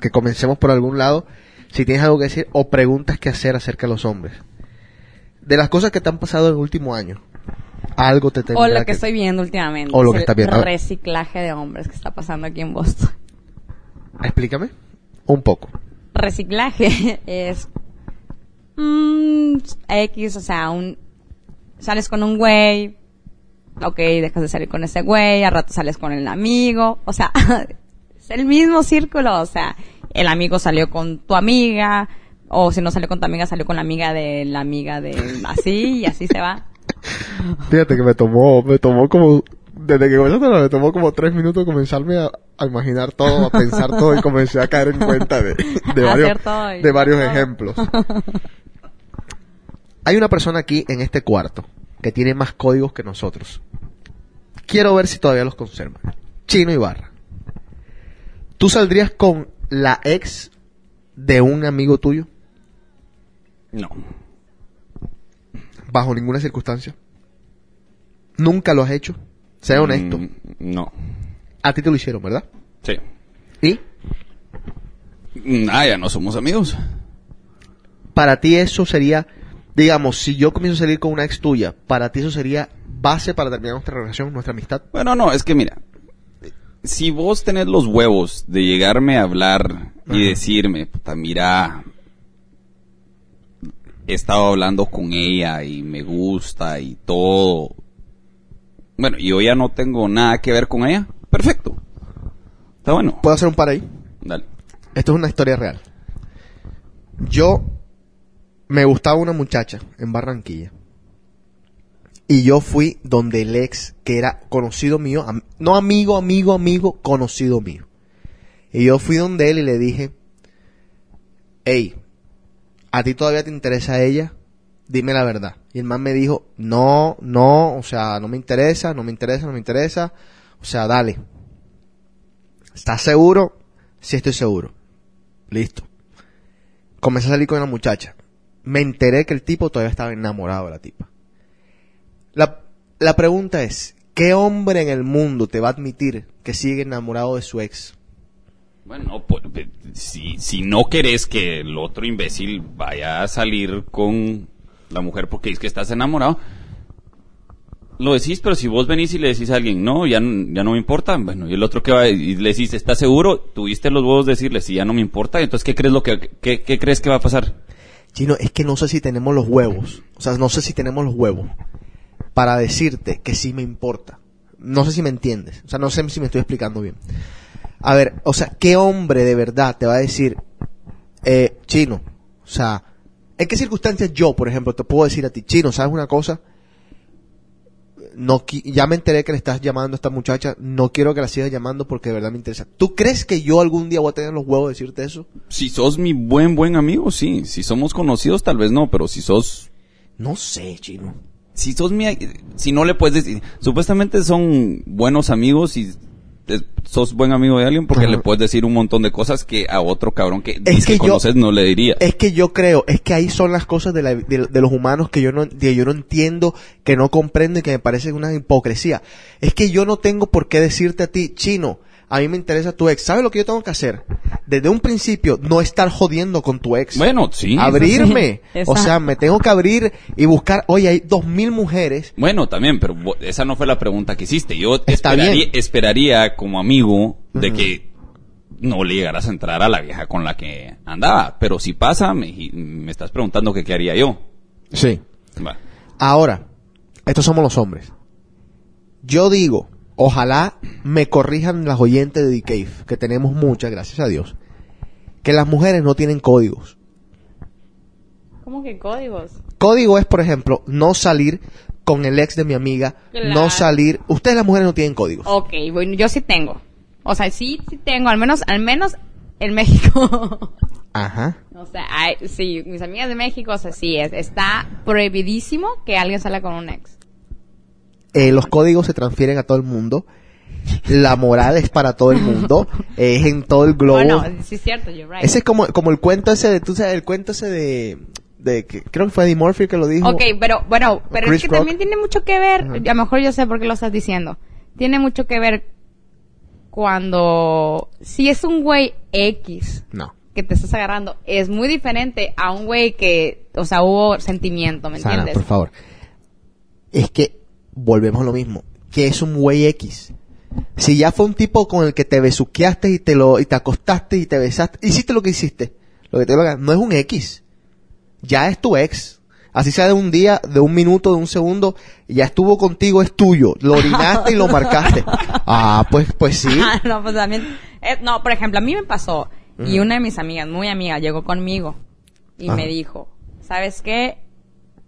que comencemos por algún lado. Si tienes algo que decir o preguntas que hacer acerca de los hombres. De las cosas que te han pasado en el último año, algo te O lo que estoy viendo últimamente. O lo es que el estás viendo. Reciclaje de hombres que está pasando aquí en Boston. Explícame un poco. Reciclaje es mm, X, o sea, un sales con un güey, ok, dejas de salir con ese güey, al rato sales con el amigo, o sea, es el mismo círculo, o sea, el amigo salió con tu amiga, o si no salió con tu amiga, salió con la amiga de la amiga de así, y así se va. Fíjate que me tomó, me tomó como, desde que comenzaste, me tomó como tres minutos comenzarme a, a imaginar todo, a pensar todo y comencé a caer en cuenta de, varios, de varios ejemplos. Hay una persona aquí en este cuarto que tiene más códigos que nosotros. Quiero ver si todavía los conservan. Chino Ibarra. ¿Tú saldrías con la ex de un amigo tuyo? No. Bajo ninguna circunstancia. Nunca lo has hecho. Sea honesto. Mm, no. A ti te lo hicieron, ¿verdad? Sí. Y Mm, Ah, ya no somos amigos. para ti eso sería, digamos, si yo comienzo a salir con una ex tuya, para ti eso sería base para terminar nuestra relación, nuestra amistad. Bueno, no, es que mira, si vos tenés los huevos de llegarme a hablar y Ajá. decirme, puta, mira, he estado hablando con ella y me gusta y todo. Bueno, yo ya no tengo nada que ver con ella. Perfecto. Está bueno. ¿Puedo hacer un par ahí? Dale. Esto es una historia real. Yo me gustaba una muchacha en Barranquilla. Y yo fui donde el ex, que era conocido mío, am- no amigo, amigo, amigo, conocido mío. Y yo fui donde él y le dije, hey, ¿a ti todavía te interesa ella? Dime la verdad. Y el man me dijo, no, no, o sea, no me interesa, no me interesa, no me interesa. O sea, dale. ¿Estás seguro? Sí estoy seguro. Listo. Comencé a salir con la muchacha. Me enteré que el tipo todavía estaba enamorado de la tipa. La, la pregunta es, ¿qué hombre en el mundo te va a admitir que sigue enamorado de su ex? Bueno, pues, eh, si, si no querés que el otro imbécil vaya a salir con la mujer porque es que estás enamorado, lo decís, pero si vos venís y le decís a alguien, no, ya, ya no me importa, bueno, y el otro que va y le decís, ¿estás seguro? Tuviste los huevos de decirle, si ya no me importa, entonces, ¿qué crees, lo que, qué crees que va a pasar? Chino, es que no sé si tenemos los huevos. O sea, no sé si tenemos los huevos para decirte que sí me importa. No sé si me entiendes. O sea, no sé si me estoy explicando bien. A ver, o sea, ¿qué hombre de verdad te va a decir, eh, Chino? O sea, ¿en qué circunstancias yo, por ejemplo, te puedo decir a ti, Chino, ¿sabes una cosa? No, ya me enteré que le estás llamando a esta muchacha, no quiero que la sigas llamando porque de verdad me interesa. ¿Tú crees que yo algún día voy a tener los huevos de decirte eso? Si sos mi buen, buen amigo, sí. Si somos conocidos, tal vez no, pero si sos No sé, Chino. si sos mi, si no le puedes decir, supuestamente son buenos amigos y sos buen amigo de alguien porque Ajá. le puedes decir un montón de cosas que a otro cabrón que, Es que yo- conoces no le diría. Es que yo creo, es que ahí son las cosas de, la- de- de los humanos que yo no, que yo no entiendo, que no comprendo y que me parece una hipocresía. Es que yo no tengo por qué decirte a ti, chino, a mí me interesa tu ex. ¿Sabes lo que yo tengo que hacer? Desde un principio, no estar jodiendo con tu ex. Bueno, sí. Abrirme. sí. O sea, me tengo que abrir y buscar, oye, hay dos mil mujeres. Bueno, también, pero esa no fue la pregunta que hiciste. Yo Está esperaría, bien. esperaría como amigo de que no le llegaras a entrar a la vieja con la que andaba. Pero si pasa, me, me estás preguntando que qué haría yo. Sí. Va. Ahora, estos somos los hombres. Yo digo, ojalá me corrijan las oyentes de The Cave, que tenemos muchas, gracias a Dios, que las mujeres no tienen códigos. ¿Cómo que códigos? Código es, por ejemplo, no salir con el ex de mi amiga, Claro. no salir. Ustedes las mujeres no tienen códigos. Ok, bueno, yo sí tengo. O sea, sí, sí tengo, al menos, al menos en México. Ajá. o sea, hay- sí, mis amigas de México, o sea, sí, es, está prohibidísimo que alguien salga con un ex. Eh, los códigos se transfieren a todo el mundo. La moral es para todo el mundo. es en todo el globo. Bueno, sí es cierto, you're right. Ese es como, como el cuento ese de, tú sabes, el cuento ese de, de creo que fue Eddie Murphy que lo dijo. Ok, pero bueno, pero Chris es que Rock. también tiene mucho que ver, Ajá. a lo mejor yo sé por qué lo estás diciendo. Tiene mucho que ver cuando si es un güey X No. que te estás agarrando, es muy diferente a un güey que, o sea, hubo sentimiento, ¿me Sana, entiendes? por favor. Es que volvemos a lo mismo. Que es un güey X. Si ya fue un tipo con el que te besuqueaste y te lo y te acostaste y te besaste, hiciste lo que hiciste. Lo que te lo no es un X. Ya es tu ex. Así sea de un día, de un minuto, de un segundo, ya estuvo contigo, es tuyo. Lo orinaste y lo marcaste. Ah, pues, pues sí. Ah, no, pues también. eh, no, por ejemplo, a mí me pasó. Y una de mis amigas, muy amiga, llegó conmigo y Ajá. me dijo: ¿Sabes qué?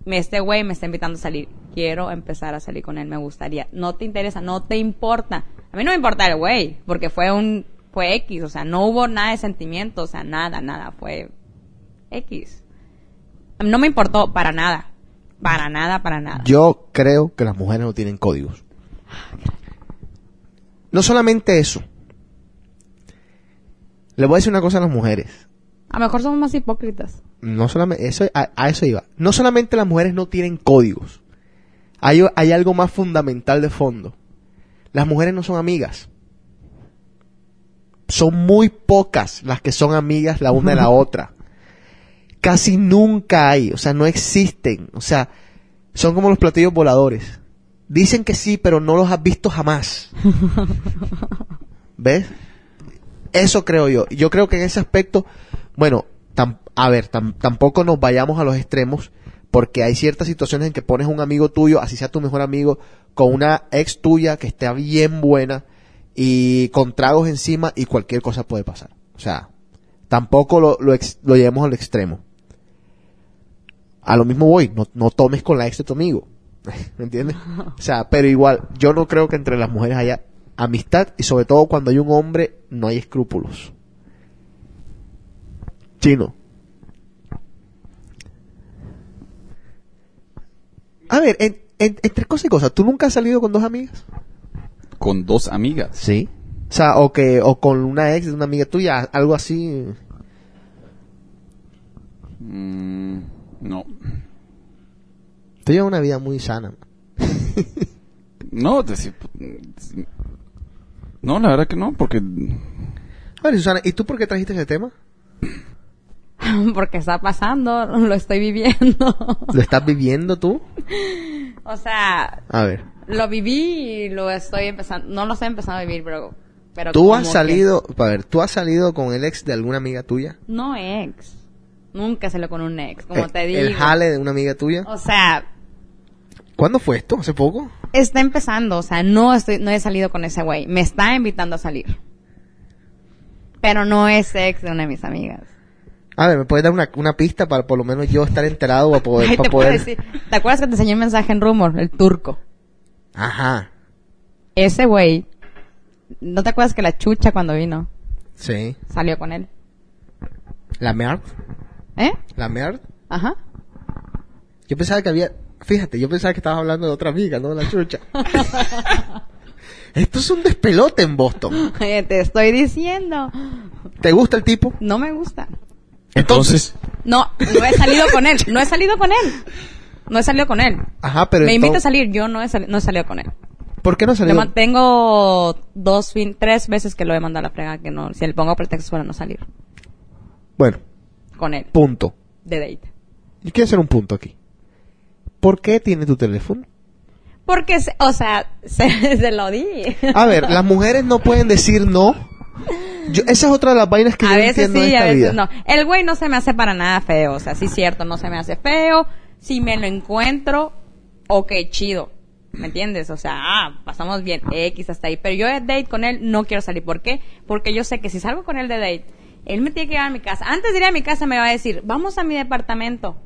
Este güey me está invitando a salir. Quiero empezar a salir con él, me gustaría. No te interesa, no te importa. A mí no me importa el güey, porque fue un. Fue X, o sea, no hubo nada de sentimiento, o sea, nada, nada. Fue X. No me importó para nada. Para nada, para nada. Yo creo que las mujeres no tienen códigos. No solamente eso. Le voy a decir una cosa a las mujeres. A lo mejor somos más hipócritas. No solamente, eso, a, a eso iba. No solamente las mujeres no tienen códigos. Hay, hay algo más fundamental de fondo. Las mujeres no son amigas. Son muy pocas las que son amigas la una de la otra. Casi nunca hay, o sea, no existen. O sea, son como los platillos voladores. Dicen que sí, pero no los has visto jamás. ¿Ves? Eso creo yo. Yo creo que en ese aspecto, bueno, tam- a ver, tam- tampoco nos vayamos a los extremos, porque hay ciertas situaciones en que pones un amigo tuyo, así sea tu mejor amigo, con una ex tuya que esté bien buena y con tragos encima y cualquier cosa puede pasar. O sea, tampoco lo, lo, ex- lo llevemos al extremo. A lo mismo voy, no, no tomes con la ex de tu amigo. ¿Me entiendes? O sea, pero igual, yo no creo que entre las mujeres haya amistad y sobre todo cuando hay un hombre no hay escrúpulos. Chino. A ver, en- en- entre cosas y cosas, ¿tú nunca has salido con dos amigas? Con dos amigas. Sí. O sea, o que, o con una ex de una amiga tuya, algo así. Mm, no. Tú llevas una vida muy sana. No, no, la verdad que no, porque A ver, Susana, ¿y tú por qué trajiste ese tema? Porque está pasando, lo estoy viviendo. ¿Lo estás viviendo tú? o sea, A ver. lo viví y lo estoy empezando, no lo estoy empezando a vivir, pero... pero ¿Tú has que- salido, a ver, tú has salido con el ex de alguna amiga tuya? No ex. Nunca salió con un ex, como Eh, te digo. ¿El jale de una amiga tuya? O sea, ¿Cuándo fue esto? ¿Hace poco? está empezando, o sea, no estoy, no he salido con ese güey. Me está invitando a salir. Pero no es ex de una de mis amigas. A ver, ¿me puedes dar una, una pista para por lo menos yo estar enterado o poder, Ay, para te poder... decir. ¿Te acuerdas que te enseñé un mensaje en Rumor? El turco. Ajá. Ese güey, ¿no te acuerdas que la chucha cuando vino Sí. salió con él? ¿La merd? ¿Eh? ¿La merd? Ajá. Yo pensaba que había... Fíjate, yo pensaba que estabas hablando de otra amiga, no de la chucha. Esto es un despelote en Boston. te estoy diciendo. ¿Te gusta el tipo? No me gusta. Entonces... No, no he salido con él. No he salido con él. No he salido con él. Ajá, pero Me invita a salir, yo no he, sali- no he salido con él. ¿Por qué no salió? tengo dos fin, tres veces que lo he mandado a la frega que no, si le pongo pretextos para no salir Bueno, con él, punto. de date. Yo quiero hacer un punto aquí. ¿Por qué tiene tu teléfono? Porque, se- o sea, se, se lo di. A ver, las mujeres no pueden decir no. Yo, esa es otra de las vainas que a yo veces entiendo de sí, esta a veces vida. no. El güey no se me hace para nada feo, o sea, sí es cierto, no se me hace feo. Si me lo encuentro, ok, chido. ¿Me entiendes? O sea, ah, pasamos bien, X hasta ahí. Pero yo de date con él no quiero salir. ¿Por qué? Porque yo sé que si salgo con él de date, él me tiene que llevar a mi casa. Antes de ir a mi casa me va a decir, vamos a mi departamento.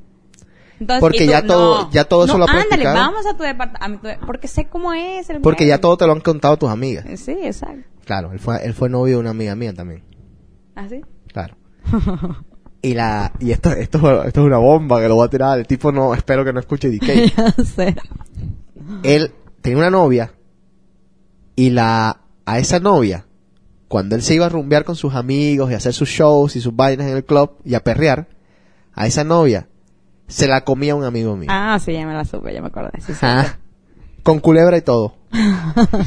Entonces, Porque tú, ya todo- no, ya todo eso no, lo ha ándale, practicado. vamos a tu departamento. Porque sé cómo es el Porque ya todo te lo han contado tus amigas. Sí, exacto. Claro, él fue, él fue novio de una amiga mía también. ¿Así? Claro. Y la, y esto, esto, esto es una bomba que lo voy a tirar. El tipo no, espero que no escuche DK. ya sé. él tenía una novia y la, a esa novia, cuando él se iba a rumbear con sus amigos y a hacer sus shows y sus vainas en el club y a perrear, a esa novia se la comía un amigo mío. Ah, sí, ya me la supe, ya me acordé. Sí. Ajá. Con culebra y todo.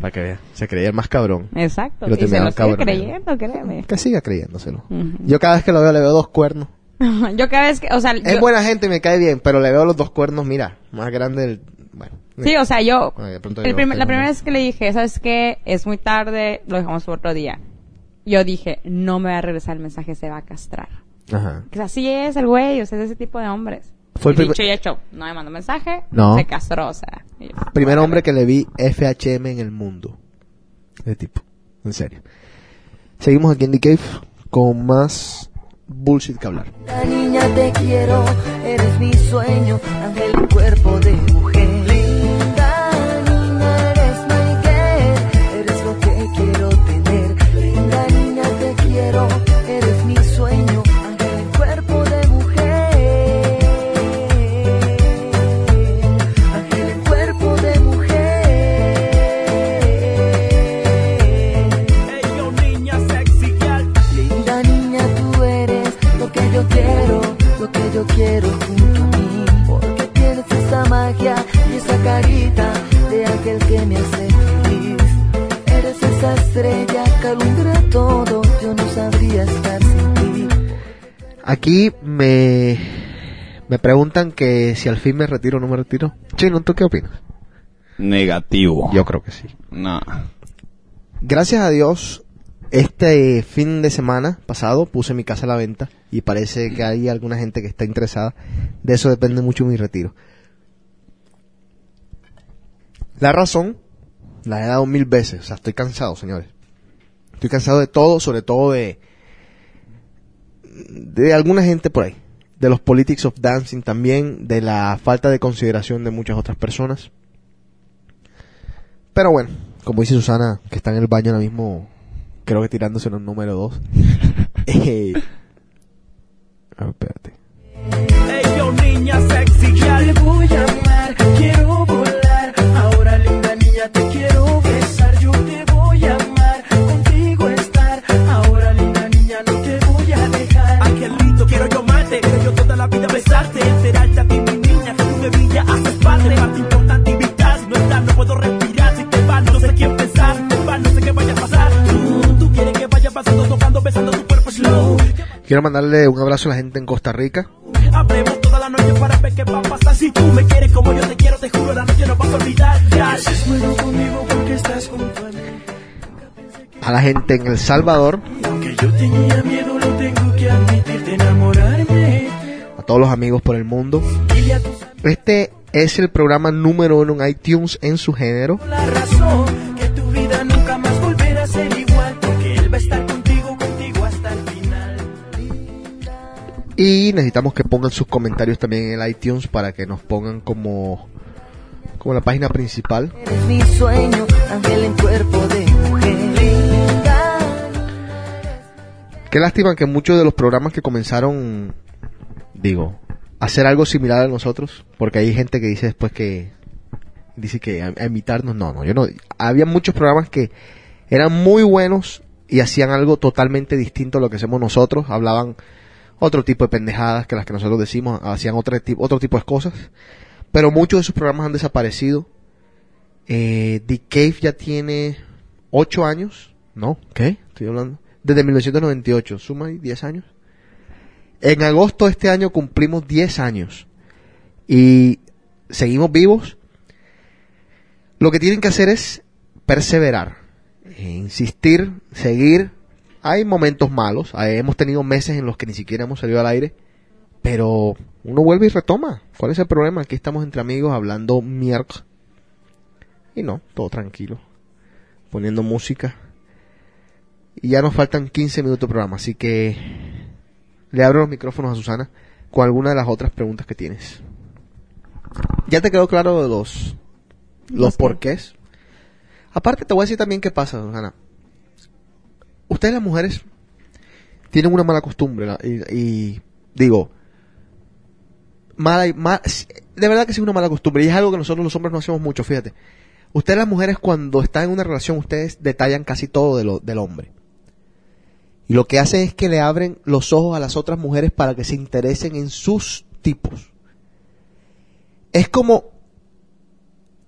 Para que vea, se creía el más cabrón. Exacto. Lo y se lo sigue cabrón. creyendo, créeme. Que siga creyéndoselo. Yo cada vez que lo veo le veo dos cuernos. Yo cada vez que, o sea, Es yo- buena gente y me cae bien, pero le veo los dos cuernos, mira, más grande el... Bueno. sí, o sea, yo, Ay, de pronto el yo primer- la primera vez que le dije, ¿sabes qué? Es muy tarde, lo dejamos por otro día. Yo dije, no me va a regresar el mensaje, se va a castrar. Ajá. Que así es el güey, o sea, es ese tipo de hombres. Fue el dicho y hecho, no me mandó mensaje, No. se castró, o sea. yo, Primer hombre que le vi FHM en el mundo. De tipo. En serio. Seguimos aquí en The Cave con más bullshit que hablar. Linda niña te quiero, eres mi sueño, ángel cuerpo de mujer. Carita de aquel que me hace feliz. Eres esa estrella que alumbra todo, yo no sabría estar sin ti. Aquí me, me preguntan que si al fin me retiro o no me retiro. Chino, ¿tú qué opinas? Negativo. Yo creo que sí. No. Gracias a Dios, este fin de semana pasado puse mi casa a la venta y parece que hay alguna gente que está interesada. De eso depende mucho mi retiro. La razón la he dado mil veces. O sea, estoy cansado, señores. Estoy cansado de todo, sobre todo de de alguna gente por ahí. De los politics of dancing también, de la falta de consideración de muchas otras personas. Pero bueno, como dice Susana, que está en el baño ahora mismo, creo que tirándose en el número 2. eh, espérate. Parte, parte importante y vital. Si no estás, no puedo respirar, si te vas, no sé quién pensar, te vas, no sé qué vaya a pasar. Tú, tú quieres que vaya pasando, tocando, besando tu cuerpo slow. Quiero mandarle un abrazo a la gente en Costa Rica. Hablemos toda la noche para ver qué va a pasar. Si tú me quieres como yo te quiero, te juro, la noche no vas a olvidar. Ya. Es bueno conmigo porque estás junto a mí. A la gente en El Salvador. Aunque yo tenía miedo, lo tengo que admitir de enamorarme. A todos los amigos por el mundo. Dile a tus Este es el programa número uno en iTunes en su género. la razón que tu vida nunca más volverá a ser igual. Porque él va a estar contigo, contigo hasta el final. Y necesitamos que pongan sus comentarios también en el iTunes para que nos pongan como, como la página principal. Eres mi sueño, ángel en cuerpo de mujer. Linda. Qué lástima que muchos de los programas que comenzaron, digo, hacer algo similar a nosotros, porque hay gente que dice después que dice que a, a imitarnos, no, no, yo no. Había muchos programas que eran muy buenos y hacían algo totalmente distinto a lo que hacemos nosotros, hablaban otro tipo de pendejadas que las que nosotros decimos, hacían otro tipo, otro tipo de cosas, pero muchos de esos programas han desaparecido. Eh, The Cave ya tiene ocho años, ¿no? ¿Qué? Estoy hablando. Desde 1998, suma ahí 10 años. En agosto de este año cumplimos 10 años. Y seguimos vivos. Lo que tienen que hacer es perseverar, eh, insistir, seguir. Hay momentos malos, hay- hemos tenido meses en los que ni siquiera hemos salido al aire, pero uno vuelve y retoma. ¿Cuál es el problema? Aquí estamos entre amigos hablando mierda. Y no, todo tranquilo. Poniendo música. Y ya nos faltan 15 minutos de programa, así que le abro los micrófonos a Susana con alguna de las otras preguntas que tienes. ¿Ya te quedó claro de los, los Los qué. porqués? Aparte te voy a decir también qué pasa, Susana. Ustedes las mujeres tienen una mala costumbre la- y, y digo, mala y ma- de verdad que sí es una mala costumbre y es algo que nosotros los hombres no hacemos mucho, fíjate. Ustedes las mujeres cuando están en una relación, ustedes detallan casi todo de lo, del hombre. Y lo que hacen es que le abren los ojos a las otras mujeres para que se interesen en sus tipos. Es como,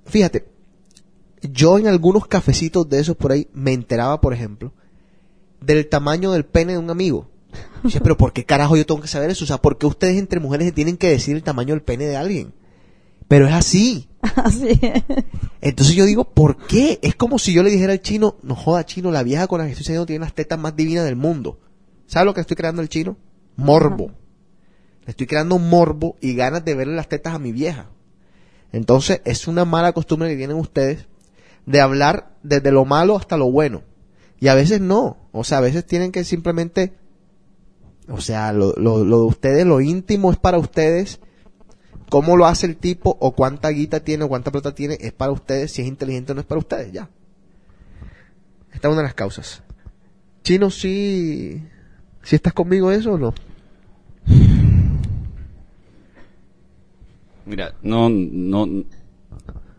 fíjate, yo en algunos cafecitos de esos por ahí me enteraba, por ejemplo, del tamaño del pene de un amigo. Pero ¿por qué carajo yo tengo que saber eso? O sea, ¿por qué ustedes entre mujeres se tienen que decir el tamaño del pene de alguien? Pero es así. Así es. Entonces yo digo, ¿por qué? Es como si yo le dijera al chino, no joda chino, la vieja con la que estoy saliendo tiene las tetas más divinas del mundo. ¿Sabes lo que estoy creando el chino? Morbo. Le estoy creando morbo y ganas de verle las tetas a mi vieja. Entonces es una mala costumbre que tienen ustedes de hablar desde lo malo hasta lo bueno. Y a veces no. O sea, a veces tienen que simplemente... O sea, lo, lo, lo de ustedes, lo íntimo es para ustedes cómo lo hace el tipo o cuánta guita tiene o cuánta plata tiene es para ustedes, si es inteligente o no es para ustedes, ya. Esta es una de las causas. Chino, sí, si estás conmigo eso o no. Mira, no, no,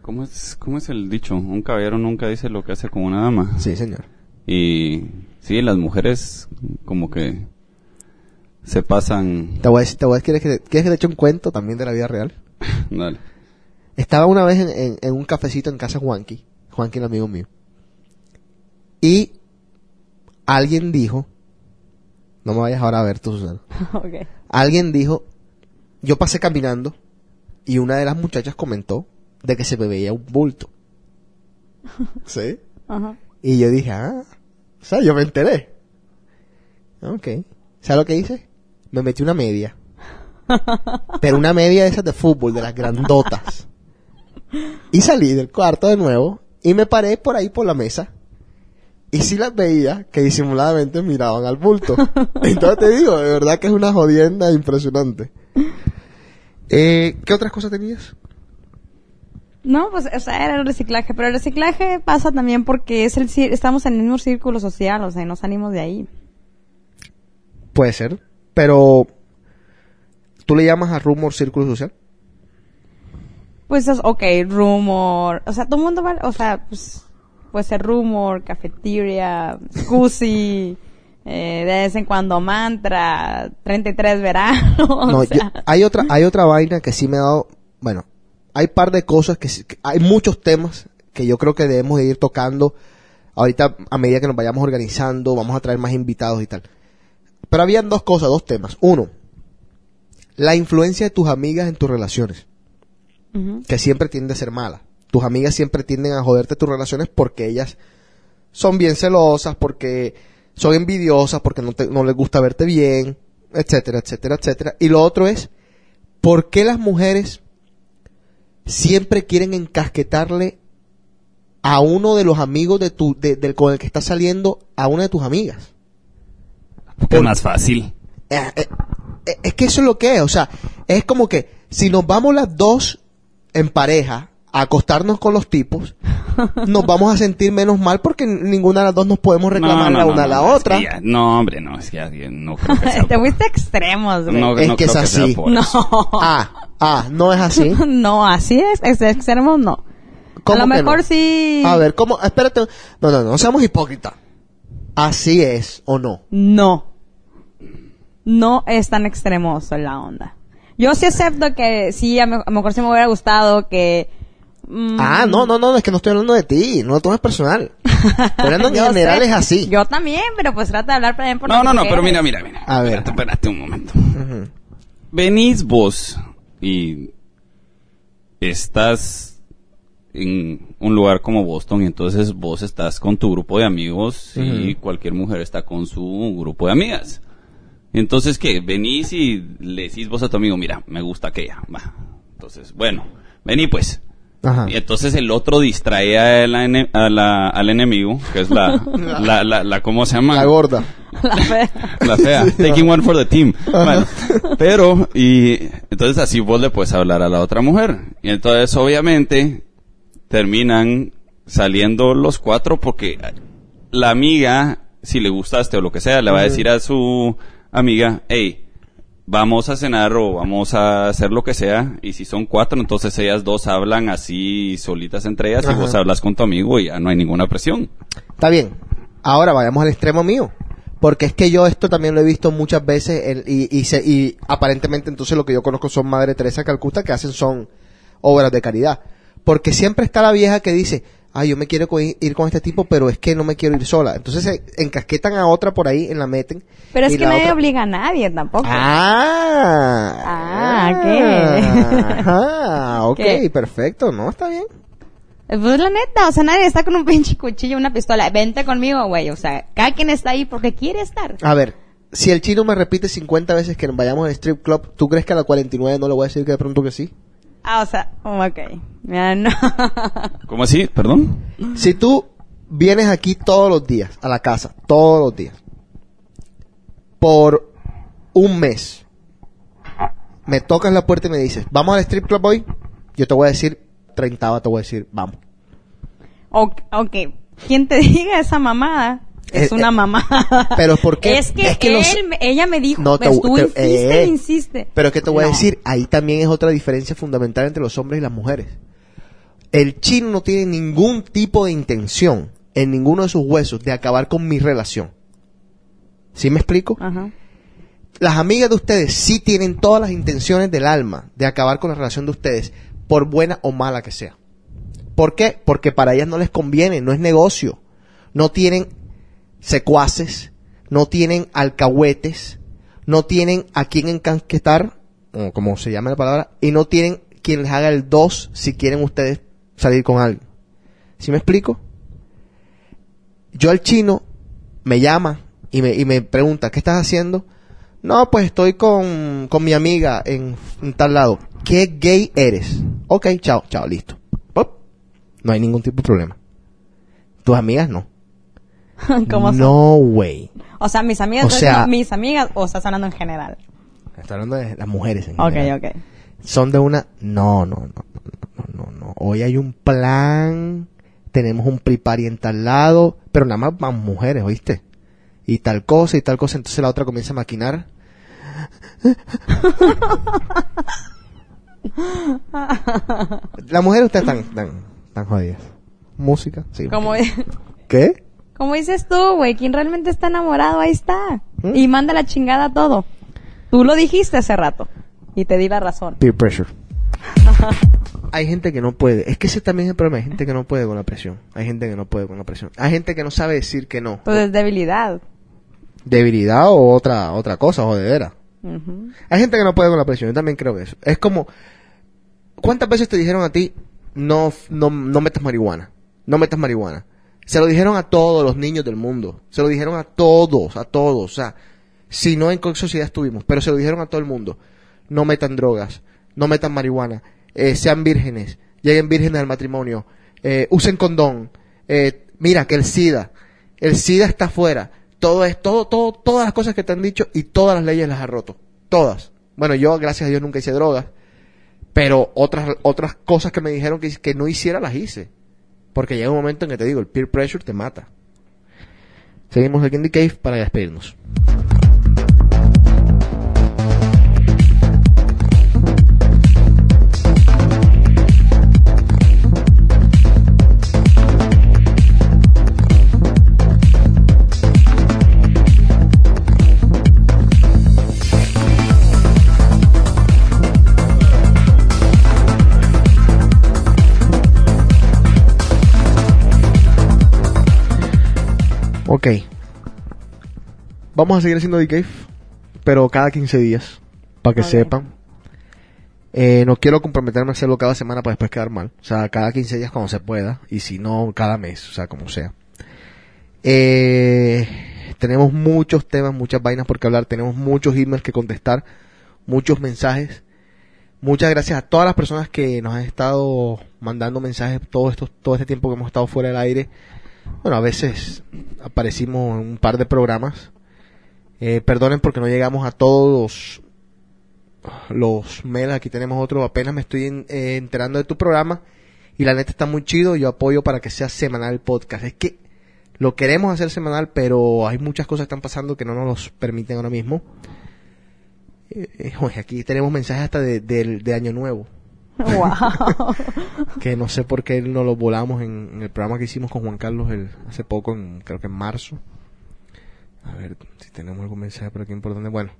¿cómo es, cómo es el dicho? Un caballero nunca dice lo que hace como una dama. Sí, señor. Y sí, las mujeres como que se pasan, Te voy a decir, te voy a decir, ¿quieres que te, ¿quieres que te eche un cuento también de la vida real? dale. Estaba una vez en, en- en un cafecito en casa de Juanqui, Juanqui el amigo mío, y alguien dijo, no me vayas ahora a ver tú, Susana, ok. alguien dijo, yo pasé caminando y una de las muchachas comentó de que se me veía un bulto. ¿Sí? Ajá. Y yo dije, ah, o sea, yo me enteré. Ok. ¿Sabes lo que hice? Me metí una media. Pero una media de esas de fútbol, de las grandotas. Y salí del cuarto de nuevo y me paré por ahí por la mesa. Y sí las veía que disimuladamente miraban al bulto. Entonces te digo, de verdad que es una jodienda impresionante. Eh, ¿Qué otras cosas tenías? No, pues, o sea, era el reciclaje, pero el reciclaje pasa también porque es el estamos en el mismo círculo social, o sea, y no salimos de ahí. Puede ser. Pero, ¿tú le llamas a rumor círculo social? Pues, es, ok, rumor, o sea, todo el mundo va, o sea, pues, puede ser rumor, cafeteria, scusi, eh, de vez en cuando mantra, 33 veranos, No, o yo- hay otra hay otra vaina que sí me ha dado, bueno, hay par de cosas que, que- hay muchos temas que yo creo que debemos de ir tocando ahorita a medida que nos vayamos organizando, vamos a traer más invitados y tal. Pero habían dos cosas, dos temas. Uno, la influencia de tus amigas en tus relaciones, que siempre tiende a ser mala. Tus amigas siempre tienden a joderte tus relaciones porque ellas son bien celosas, porque son envidiosas, porque no, te- no les gusta verte bien, etcétera, etcétera, etcétera. Y lo otro es, ¿por qué las mujeres siempre quieren encasquetarle a uno de los amigos de tu, de- del con el que estás saliendo a una de tus amigas? Porque es más fácil. Eh, eh, eh, es que eso es lo que es, o sea, es como que si nos vamos las dos en pareja a acostarnos con los tipos, nos vamos a sentir menos mal porque ninguna de las dos nos podemos reclamar la una a la no, es otra. que ya- no, hombre, no, es que ya- no creo que sea te fuiste extremos, güey. No, Es no que es así. No. Ah, ah, no es así. No, así es, ex- extremos no. A ¿Cómo lo que mejor no? sí. A ver, ¿cómo? Espérate. No, no, no, seamos hipócritas. Así es o no. No. No es tan extremoso la onda. Yo sí acepto que sí, a, lo mejor sí me hubiera gustado que... mm, Ah, no, no, no, es que no estoy hablando de ti, no lo tomes personal. Estoy hablando en yo general sé. es así. Yo también, pero pues trata de hablar por No, no, no, pero mira, mira, mira. A ver. Espérate, espérate un momento. Venís vos y estás en un lugar como Boston y entonces vos estás con tu grupo de amigos y cualquier mujer está con su grupo de amigas. Entonces, ¿qué? Venís y le decís vos a tu amigo, mira, me gusta aquella. Va. Entonces, bueno, vení pues. Ajá. Y entonces el otro distrae a la ene- a la- al enemigo, que es la, la, la, la- ¿cómo se llama? La gorda. La fe- La fea. Taking one for the team. Bueno, pero, y entonces así vos le puedes hablar a la otra mujer. Y entonces, obviamente, terminan saliendo los cuatro porque la amiga, si le gustaste o lo que sea, le va a decir a su amiga, hey, vamos a cenar o vamos a hacer lo que sea. Y si son cuatro, entonces ellas dos hablan así solitas entre ellas y vos hablas con tu amigo y ya no hay ninguna presión. Está bien. Ahora vayamos al extremo mío. Porque es que yo esto también lo he visto muchas veces en- y, y, se- y aparentemente entonces lo que yo conozco son Madre Teresa de Calcuta que hacen son obras de caridad. Porque siempre está la vieja que dice, ay, yo me quiero co- ir con este tipo, pero es que no me quiero ir sola. Entonces se encasquetan a otra por ahí, en la meten. Pero es que nadie otra- obliga a nadie tampoco. Ah, Ah, ¿qué? Ah, ok, ¿Qué? perfecto, no, está bien. Pues la neta, o sea, nadie está con un pinche cuchillo, una pistola. Vente conmigo, güey. O sea, cada quien está ahí porque quiere estar. A ver, si el chino me repite 50 veces que vayamos al strip club, ¿tú crees que a la 49 no le voy a decir que de pronto que sí? Ah, o sea, oh, ok. Mira, no. ¿Cómo así? ¿Perdón? Si tú vienes aquí todos los días, a la casa, todos los días, por un mes, me tocas la puerta y me dices, ¿vamos al strip club hoy? Yo te voy a decir, 30 te voy a decir, vamos. Ok. Quien te diga esa mamada es Eh, una mamada. pero ¿por qué? Es que, Es que los- él, ella me dijo, No, te- tú te- insiste, eh, insiste. Pero es que te voy a decir, ahí también es otra diferencia fundamental entre los hombres y las mujeres. El chino no tiene ningún tipo de intención en ninguno de sus huesos de acabar con mi relación. ¿Sí me explico? Ajá. Las amigas de ustedes sí tienen todas las intenciones del alma de acabar con la relación de ustedes, por buena o mala que sea. ¿Por qué? Porque para ellas no les conviene, no es negocio. No tienen secuaces, no tienen alcahuetes, no tienen a quien encanquetar, o como se llama la palabra, y no tienen quien les haga el 2 si quieren ustedes salir con alguien. ¿Sí me explico? Yo al chino me llama y me, y me pregunta, ¿qué estás haciendo? No, pues estoy con, con mi amiga en, en tal lado. ¿Qué gay eres? Ok, chao, chao, listo. Pop. No hay ningún tipo de problema. Tus amigas no. ¿Cómo son? no way. O sea, mis amigas, O ¿estás sea- diciendo mis amigas o estás hablando en general. Está hablando de las mujeres en Ok, general. ok. Son de una... No, no, no, no, no, no, no. Hoy hay un plan, tenemos un pre-party en tal lado, pero nada más van mujeres, ¿oíste? Y tal cosa y tal cosa, entonces la otra comienza a maquinar. Las mujeres ustedes están, están, están jodidas. Música, sí. Como, ¿Qué? Como dices tú, güey, quien realmente está enamorado, ahí está. ¿Mm? Y manda la chingada todo. Tú lo dijiste hace rato. Y te di la razón. Peer pressure. Hay gente que no puede. Es que ese también es el problema. Hay gente que no puede con la presión. Hay gente que no puede con la presión. Hay gente que no sabe decir que no. Pues es debilidad. Debilidad o otra otra cosa, jodedera. Ujú. Hay gente que no puede con la presión. Yo también creo que eso. Es como... ¿Cuántas veces te dijeron a ti no, no, no metas marihuana? No metas marihuana. Se lo dijeron a todos los niños del mundo. Se lo dijeron a todos, a todos. O sea, si no en qué sociedad estuvimos, pero se lo dijeron a todo el mundo. No metan drogas, no metan marihuana, eh, sean vírgenes, lleguen vírgenes al matrimonio, eh, usen condón. eh, mira que el SIDA, el SIDA está afuera. Todo es, todo, todo, todas las cosas que te han dicho y todas las leyes las ha roto. Todas. Bueno, yo, gracias a Dios, nunca hice drogas. Pero otras, otras cosas que me dijeron que, que no hiciera las hice. Porque llega un momento en que te digo, el peer pressure te mata. Seguimos aquí en The Cave para despedirnos. Ok. Vamos a seguir haciendo The Cave, pero cada 15 días, para que sepan. Eh, no quiero comprometerme a hacerlo cada semana para después quedar mal. O sea, cada 15 días cuando se pueda, y si no, cada mes, o sea, como sea. Eh, tenemos muchos temas, muchas vainas por que hablar, tenemos muchos emails que contestar, muchos mensajes. Muchas gracias a todas las personas que nos han estado mandando mensajes todo, esto, todo este tiempo que hemos estado fuera del aire. Bueno, a veces aparecimos en un par de programas. Eh, perdonen porque no llegamos a todos los, mails. Aquí tenemos otro. Apenas me estoy eh, enterando de tu programa. Y la neta está muy chido. Yo apoyo para que sea semanal el podcast. Es que lo queremos hacer semanal, pero hay muchas cosas que están pasando que no nos los permiten ahora mismo. Eh, eh, aquí tenemos mensajes hasta de, de Año Nuevo Wow. que no sé por qué no lo volamos en, en el programa que hicimos con Juan Carlos el, hace poco, en, creo que en marzo. A ver si tenemos algún mensaje por aquí importante. Bueno,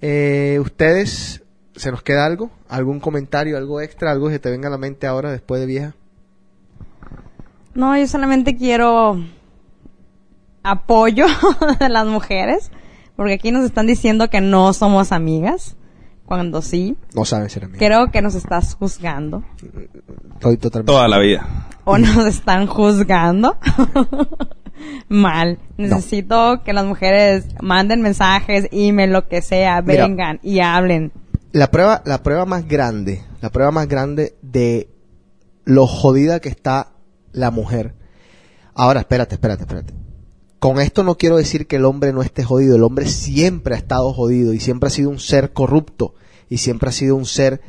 eh, ustedes, ¿se nos queda algo? ¿Algún comentario, algo extra, algo que te venga a la mente ahora después de vieja? No, yo solamente quiero apoyo de las mujeres, porque aquí nos están diciendo que no somos amigas, cuando sí. No saben ser amigos. Creo que nos estás juzgando, Estoy totalmente. Toda la vida. o nos están juzgando. Mal. Necesito que las mujeres manden mensajes, email, lo que sea, Mira. vengan y hablen. La prueba, la prueba más grande, la prueba más grande de lo jodida que está la mujer. Ahora, espérate, espérate, espérate. Con esto no quiero decir que el hombre no esté jodido. El hombre siempre ha estado jodido y siempre ha sido un ser corrupto y siempre ha sido un ser,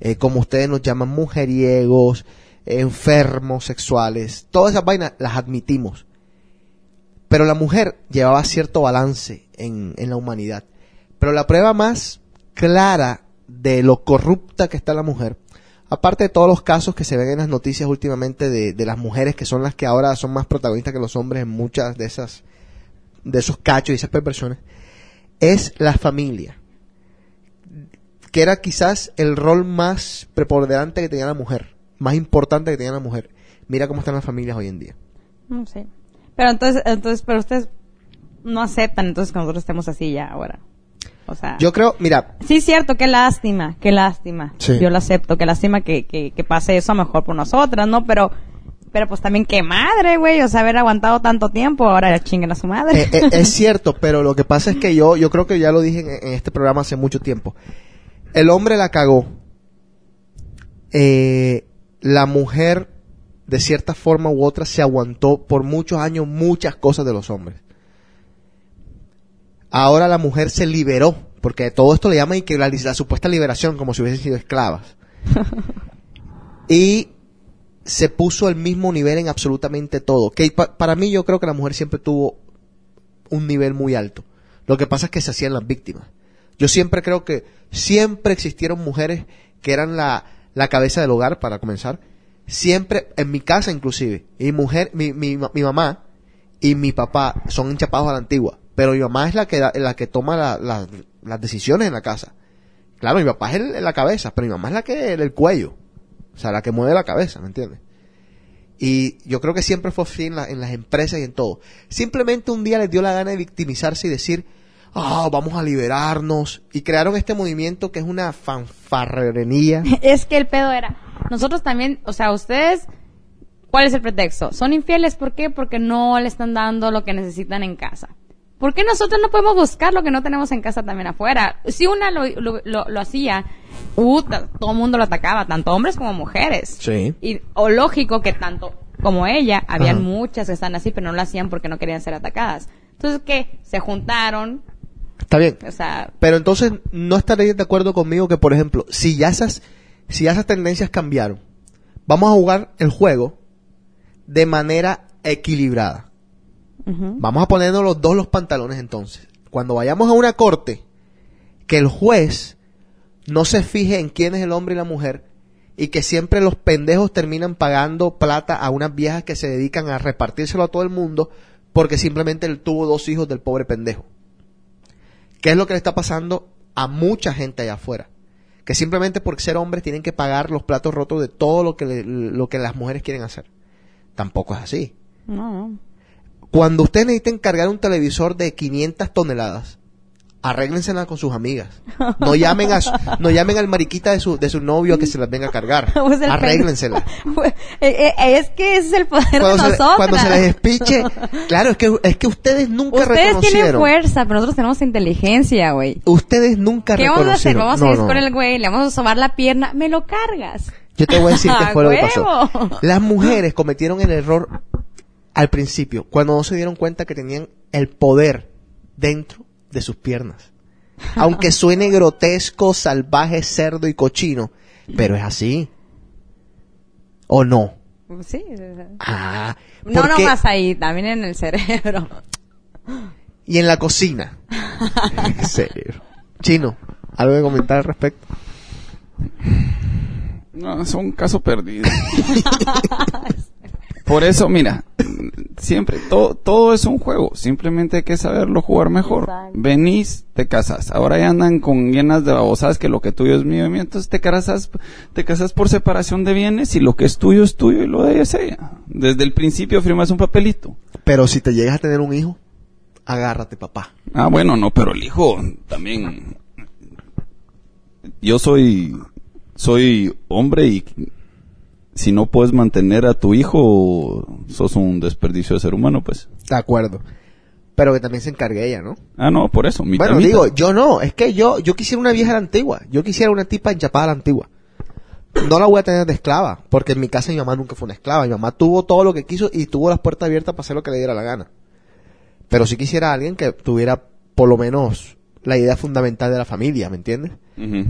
eh, como ustedes nos llaman, mujeriegos, enfermos sexuales. Todas esas vainas las admitimos. Pero la mujer llevaba cierto balance en, en la humanidad. Pero la prueba más clara de lo corrupta que está la mujer, aparte de todos los casos que se ven en las noticias últimamente de, de las mujeres que son las que ahora son más protagonistas que los hombres en muchas de esas de esos cachos y esas perversiones, es la familia. que era quizás el rol más preponderante que tenía la mujer, más importante que tenía la mujer. Mira cómo están las familias hoy en día. No sé. Pero entonces, entonces, pero ustedes no aceptan entonces que nosotros estemos así ya ahora. O sea. Yo creo, mira, Sí, cierto, qué lástima, qué lástima. Sí. Yo lo acepto, qué lástima que, que, que pase eso mejor por nosotras, ¿no? Pero, pero pues también qué madre, güey, o sea, haber aguantado tanto tiempo, ahora chinguen a su madre. Eh, eh, es cierto, pero lo que pasa es que yo, yo creo que ya lo dije en, en este programa hace mucho tiempo. El hombre la cagó. Eh, la mujer, de cierta forma u otra, se aguantó por muchos años muchas cosas de los hombres. Ahora la mujer se liberó, porque todo esto le llaman y que la, la supuesta liberación, como si hubiesen sido esclavas. y se puso al mismo nivel en absolutamente todo. Que pa- para mí yo creo que la mujer siempre tuvo un nivel muy alto. Lo que pasa es que se hacían las víctimas. Yo siempre creo que siempre existieron mujeres que eran la, la cabeza del hogar, para comenzar. Siempre, en mi casa inclusive, mi mujer, mi, mi, mi mamá y mi papá son enchapados a la antigua. Pero mi mamá es la que, la que toma la- la- las decisiones en la casa. Claro, mi papá es la cabeza, pero mi mamá es la que el, el cuello. O sea, la que mueve la cabeza, ¿me entiendes? Y yo creo que siempre fue así en, la- en las empresas y en todo. Simplemente un día les dio la gana de victimizarse y decir, ah, vamos a liberarnos. Y crearon este movimiento que es una fanfarrería. es que el pedo era, nosotros también, o sea, ustedes, ¿cuál es el pretexto? Son infieles, ¿por qué? Porque no le están dando lo que necesitan en casa. ¿Por qué nosotros no podemos buscar lo que no tenemos en casa también afuera? Si una lo, lo, lo- lo hacía, puta, todo el mundo lo atacaba, tanto hombres como mujeres. Sí. Y, o lógico que tanto como ella, habían Ajá. muchas que están así, pero no lo hacían porque no querían ser atacadas. Entonces, ¿qué? Se juntaron, Está bien. o sea, Pero entonces no estaréis de acuerdo conmigo que, por ejemplo, si ya esas, si ya esas tendencias cambiaron, vamos a jugar el juego de manera equilibrada. Vamos a ponernos los dos los pantalones entonces. Cuando vayamos a una corte, que el juez no se fije en quién es el hombre y la mujer y que siempre los pendejos terminan pagando plata a unas viejas que se dedican a repartírselo a todo el mundo porque simplemente él tuvo dos hijos del pobre pendejo. ¿Qué es lo que le está pasando a mucha gente allá afuera? Que simplemente por ser hombres tienen que pagar los platos rotos de todo lo que, le- lo que las mujeres quieren hacer. Tampoco es así. no, no. Cuando ustedes necesiten cargar un televisor de 500 toneladas, arréglensela con sus amigas. No llamen a su- no llamen al mariquita de su, de su novio a que se las venga a cargar. Pues el Arréglensela. Eh, eh, es que ese es el poder Cuando de se, nosotras. cuando se les despiche, claro, es que, es que ustedes nunca Ustedes tienen reconocieron. fuerza, pero nosotros tenemos inteligencia, güey. Ustedes nunca ¿Qué vamos a hacer? Vamos a ir no. con el güey, le vamos a sobar la pierna, me lo cargas. Yo te voy a decir qué ¡A fue lo que pasó. Las mujeres cometieron el error al principio, cuando no se dieron cuenta que tenían el poder dentro de sus piernas. Aunque suene grotesco, salvaje, cerdo y cochino, pero es así. ¿O no? Sí. Ah, No porque- nomás ahí, también en el cerebro. Y en la cocina. en serio. Chino, ¿algo que comentar al respecto? No, es un caso perdido. Por eso, mira, siempre, todo, todo es un juego. Simplemente hay que saberlo jugar mejor. Exacto. Venís, te casas. Ahora ya andan con llenas de babosadas que lo que tuyo es mío. y Entonces te casas, te casas por separación de bienes y lo que es tuyo es tuyo y lo de ella es ella. Desde el principio firmas un papelito. Pero si te llegas a tener un hijo, agárrate, papá. Ah, bueno, no, pero el hijo también. Yo soy, soy hombre y si no puedes mantener a tu hijo, sos un desperdicio de ser humano, pues. De acuerdo. Pero que también se encargue ella, ¿no? Ah, no, por eso. mitad, bueno, mitad. digo, yo no, es que yo, yo quisiera una vieja a la antigua. Yo quisiera una tipa enchapada a la antigua. No la voy a tener de esclava, porque en mi casa mi mamá nunca fue una esclava. Mi mamá tuvo todo lo que quiso y tuvo las puertas abiertas para hacer lo que le diera la gana. Pero sí quisiera a alguien que tuviera por lo menos la idea fundamental de la familia, ¿me entiendes? Ujú.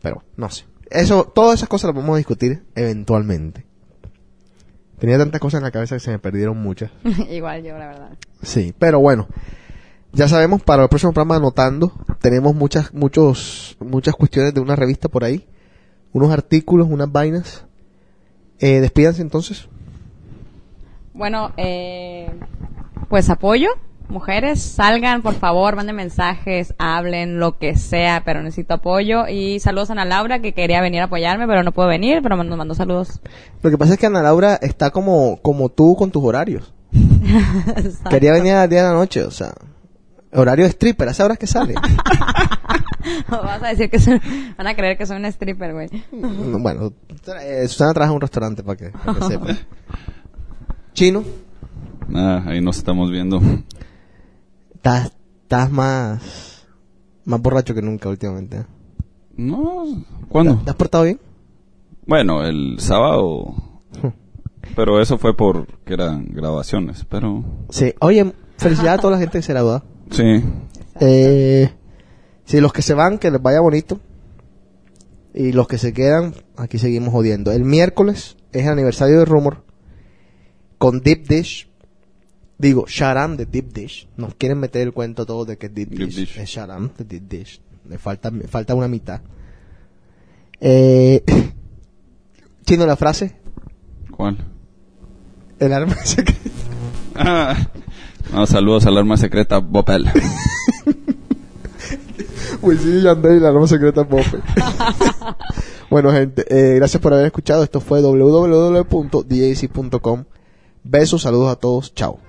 Pero no sé. Eso, todas esas cosas las vamos a discutir eventualmente. Tenía tantas cosas en la cabeza que se me perdieron muchas. Igual yo, la verdad. Sí, pero bueno. Ya sabemos, para el próximo programa anotando, tenemos muchas, muchos, muchas cuestiones de una revista por ahí. Unos artículos, unas vainas. Eh, despídanse entonces. Bueno, eh, pues apoyo mujeres, salgan, por favor, manden mensajes, hablen, lo que sea, pero necesito apoyo. Y saludos a Ana Laura, que quería venir a apoyarme, pero no puedo venir, pero nos mandó saludos. Lo que pasa es que Ana Laura está como, como tú con tus horarios. Quería venir a las 10 de la noche, o sea, horario de stripper, ¿a esa hora que sale? Vas a decir que soy- van a creer que soy una stripper, güey. Mm, bueno, eh, Susana trabaja en un restaurante para que, para que sepa. Chino, Ah, ahí nos estamos viendo. Estás, estás más, más borracho que nunca últimamente. ¿eh? No, ¿cuándo? ¿Te has portado bien? Bueno, el sábado. Pero eso fue porque eran grabaciones, pero Sí. Oye, felicidades a toda la gente que se gradúa. sí. Eh, sí, los que se van, que les vaya bonito. Y los que se quedan, aquí seguimos jodiendo. El miércoles es el aniversario de Rumor con Deep Dish. Digo, Sharam de Deep Dish. Nos quieren meter el cuento todo de que Deep, Deep Dish, Dish. es Sharam de Deep Dish. Le falta, me falta una mitad. Eh, Chino, la frase. ¿Cuál? El arma secreta. Ah, no, saludos al arma secreta Bopel. Wisin y Yandel y la arma secreta Bofe. bueno, gente, eh, gracias por haber escuchado. Esto fue www.dac.com. Besos, saludos a todos, chao.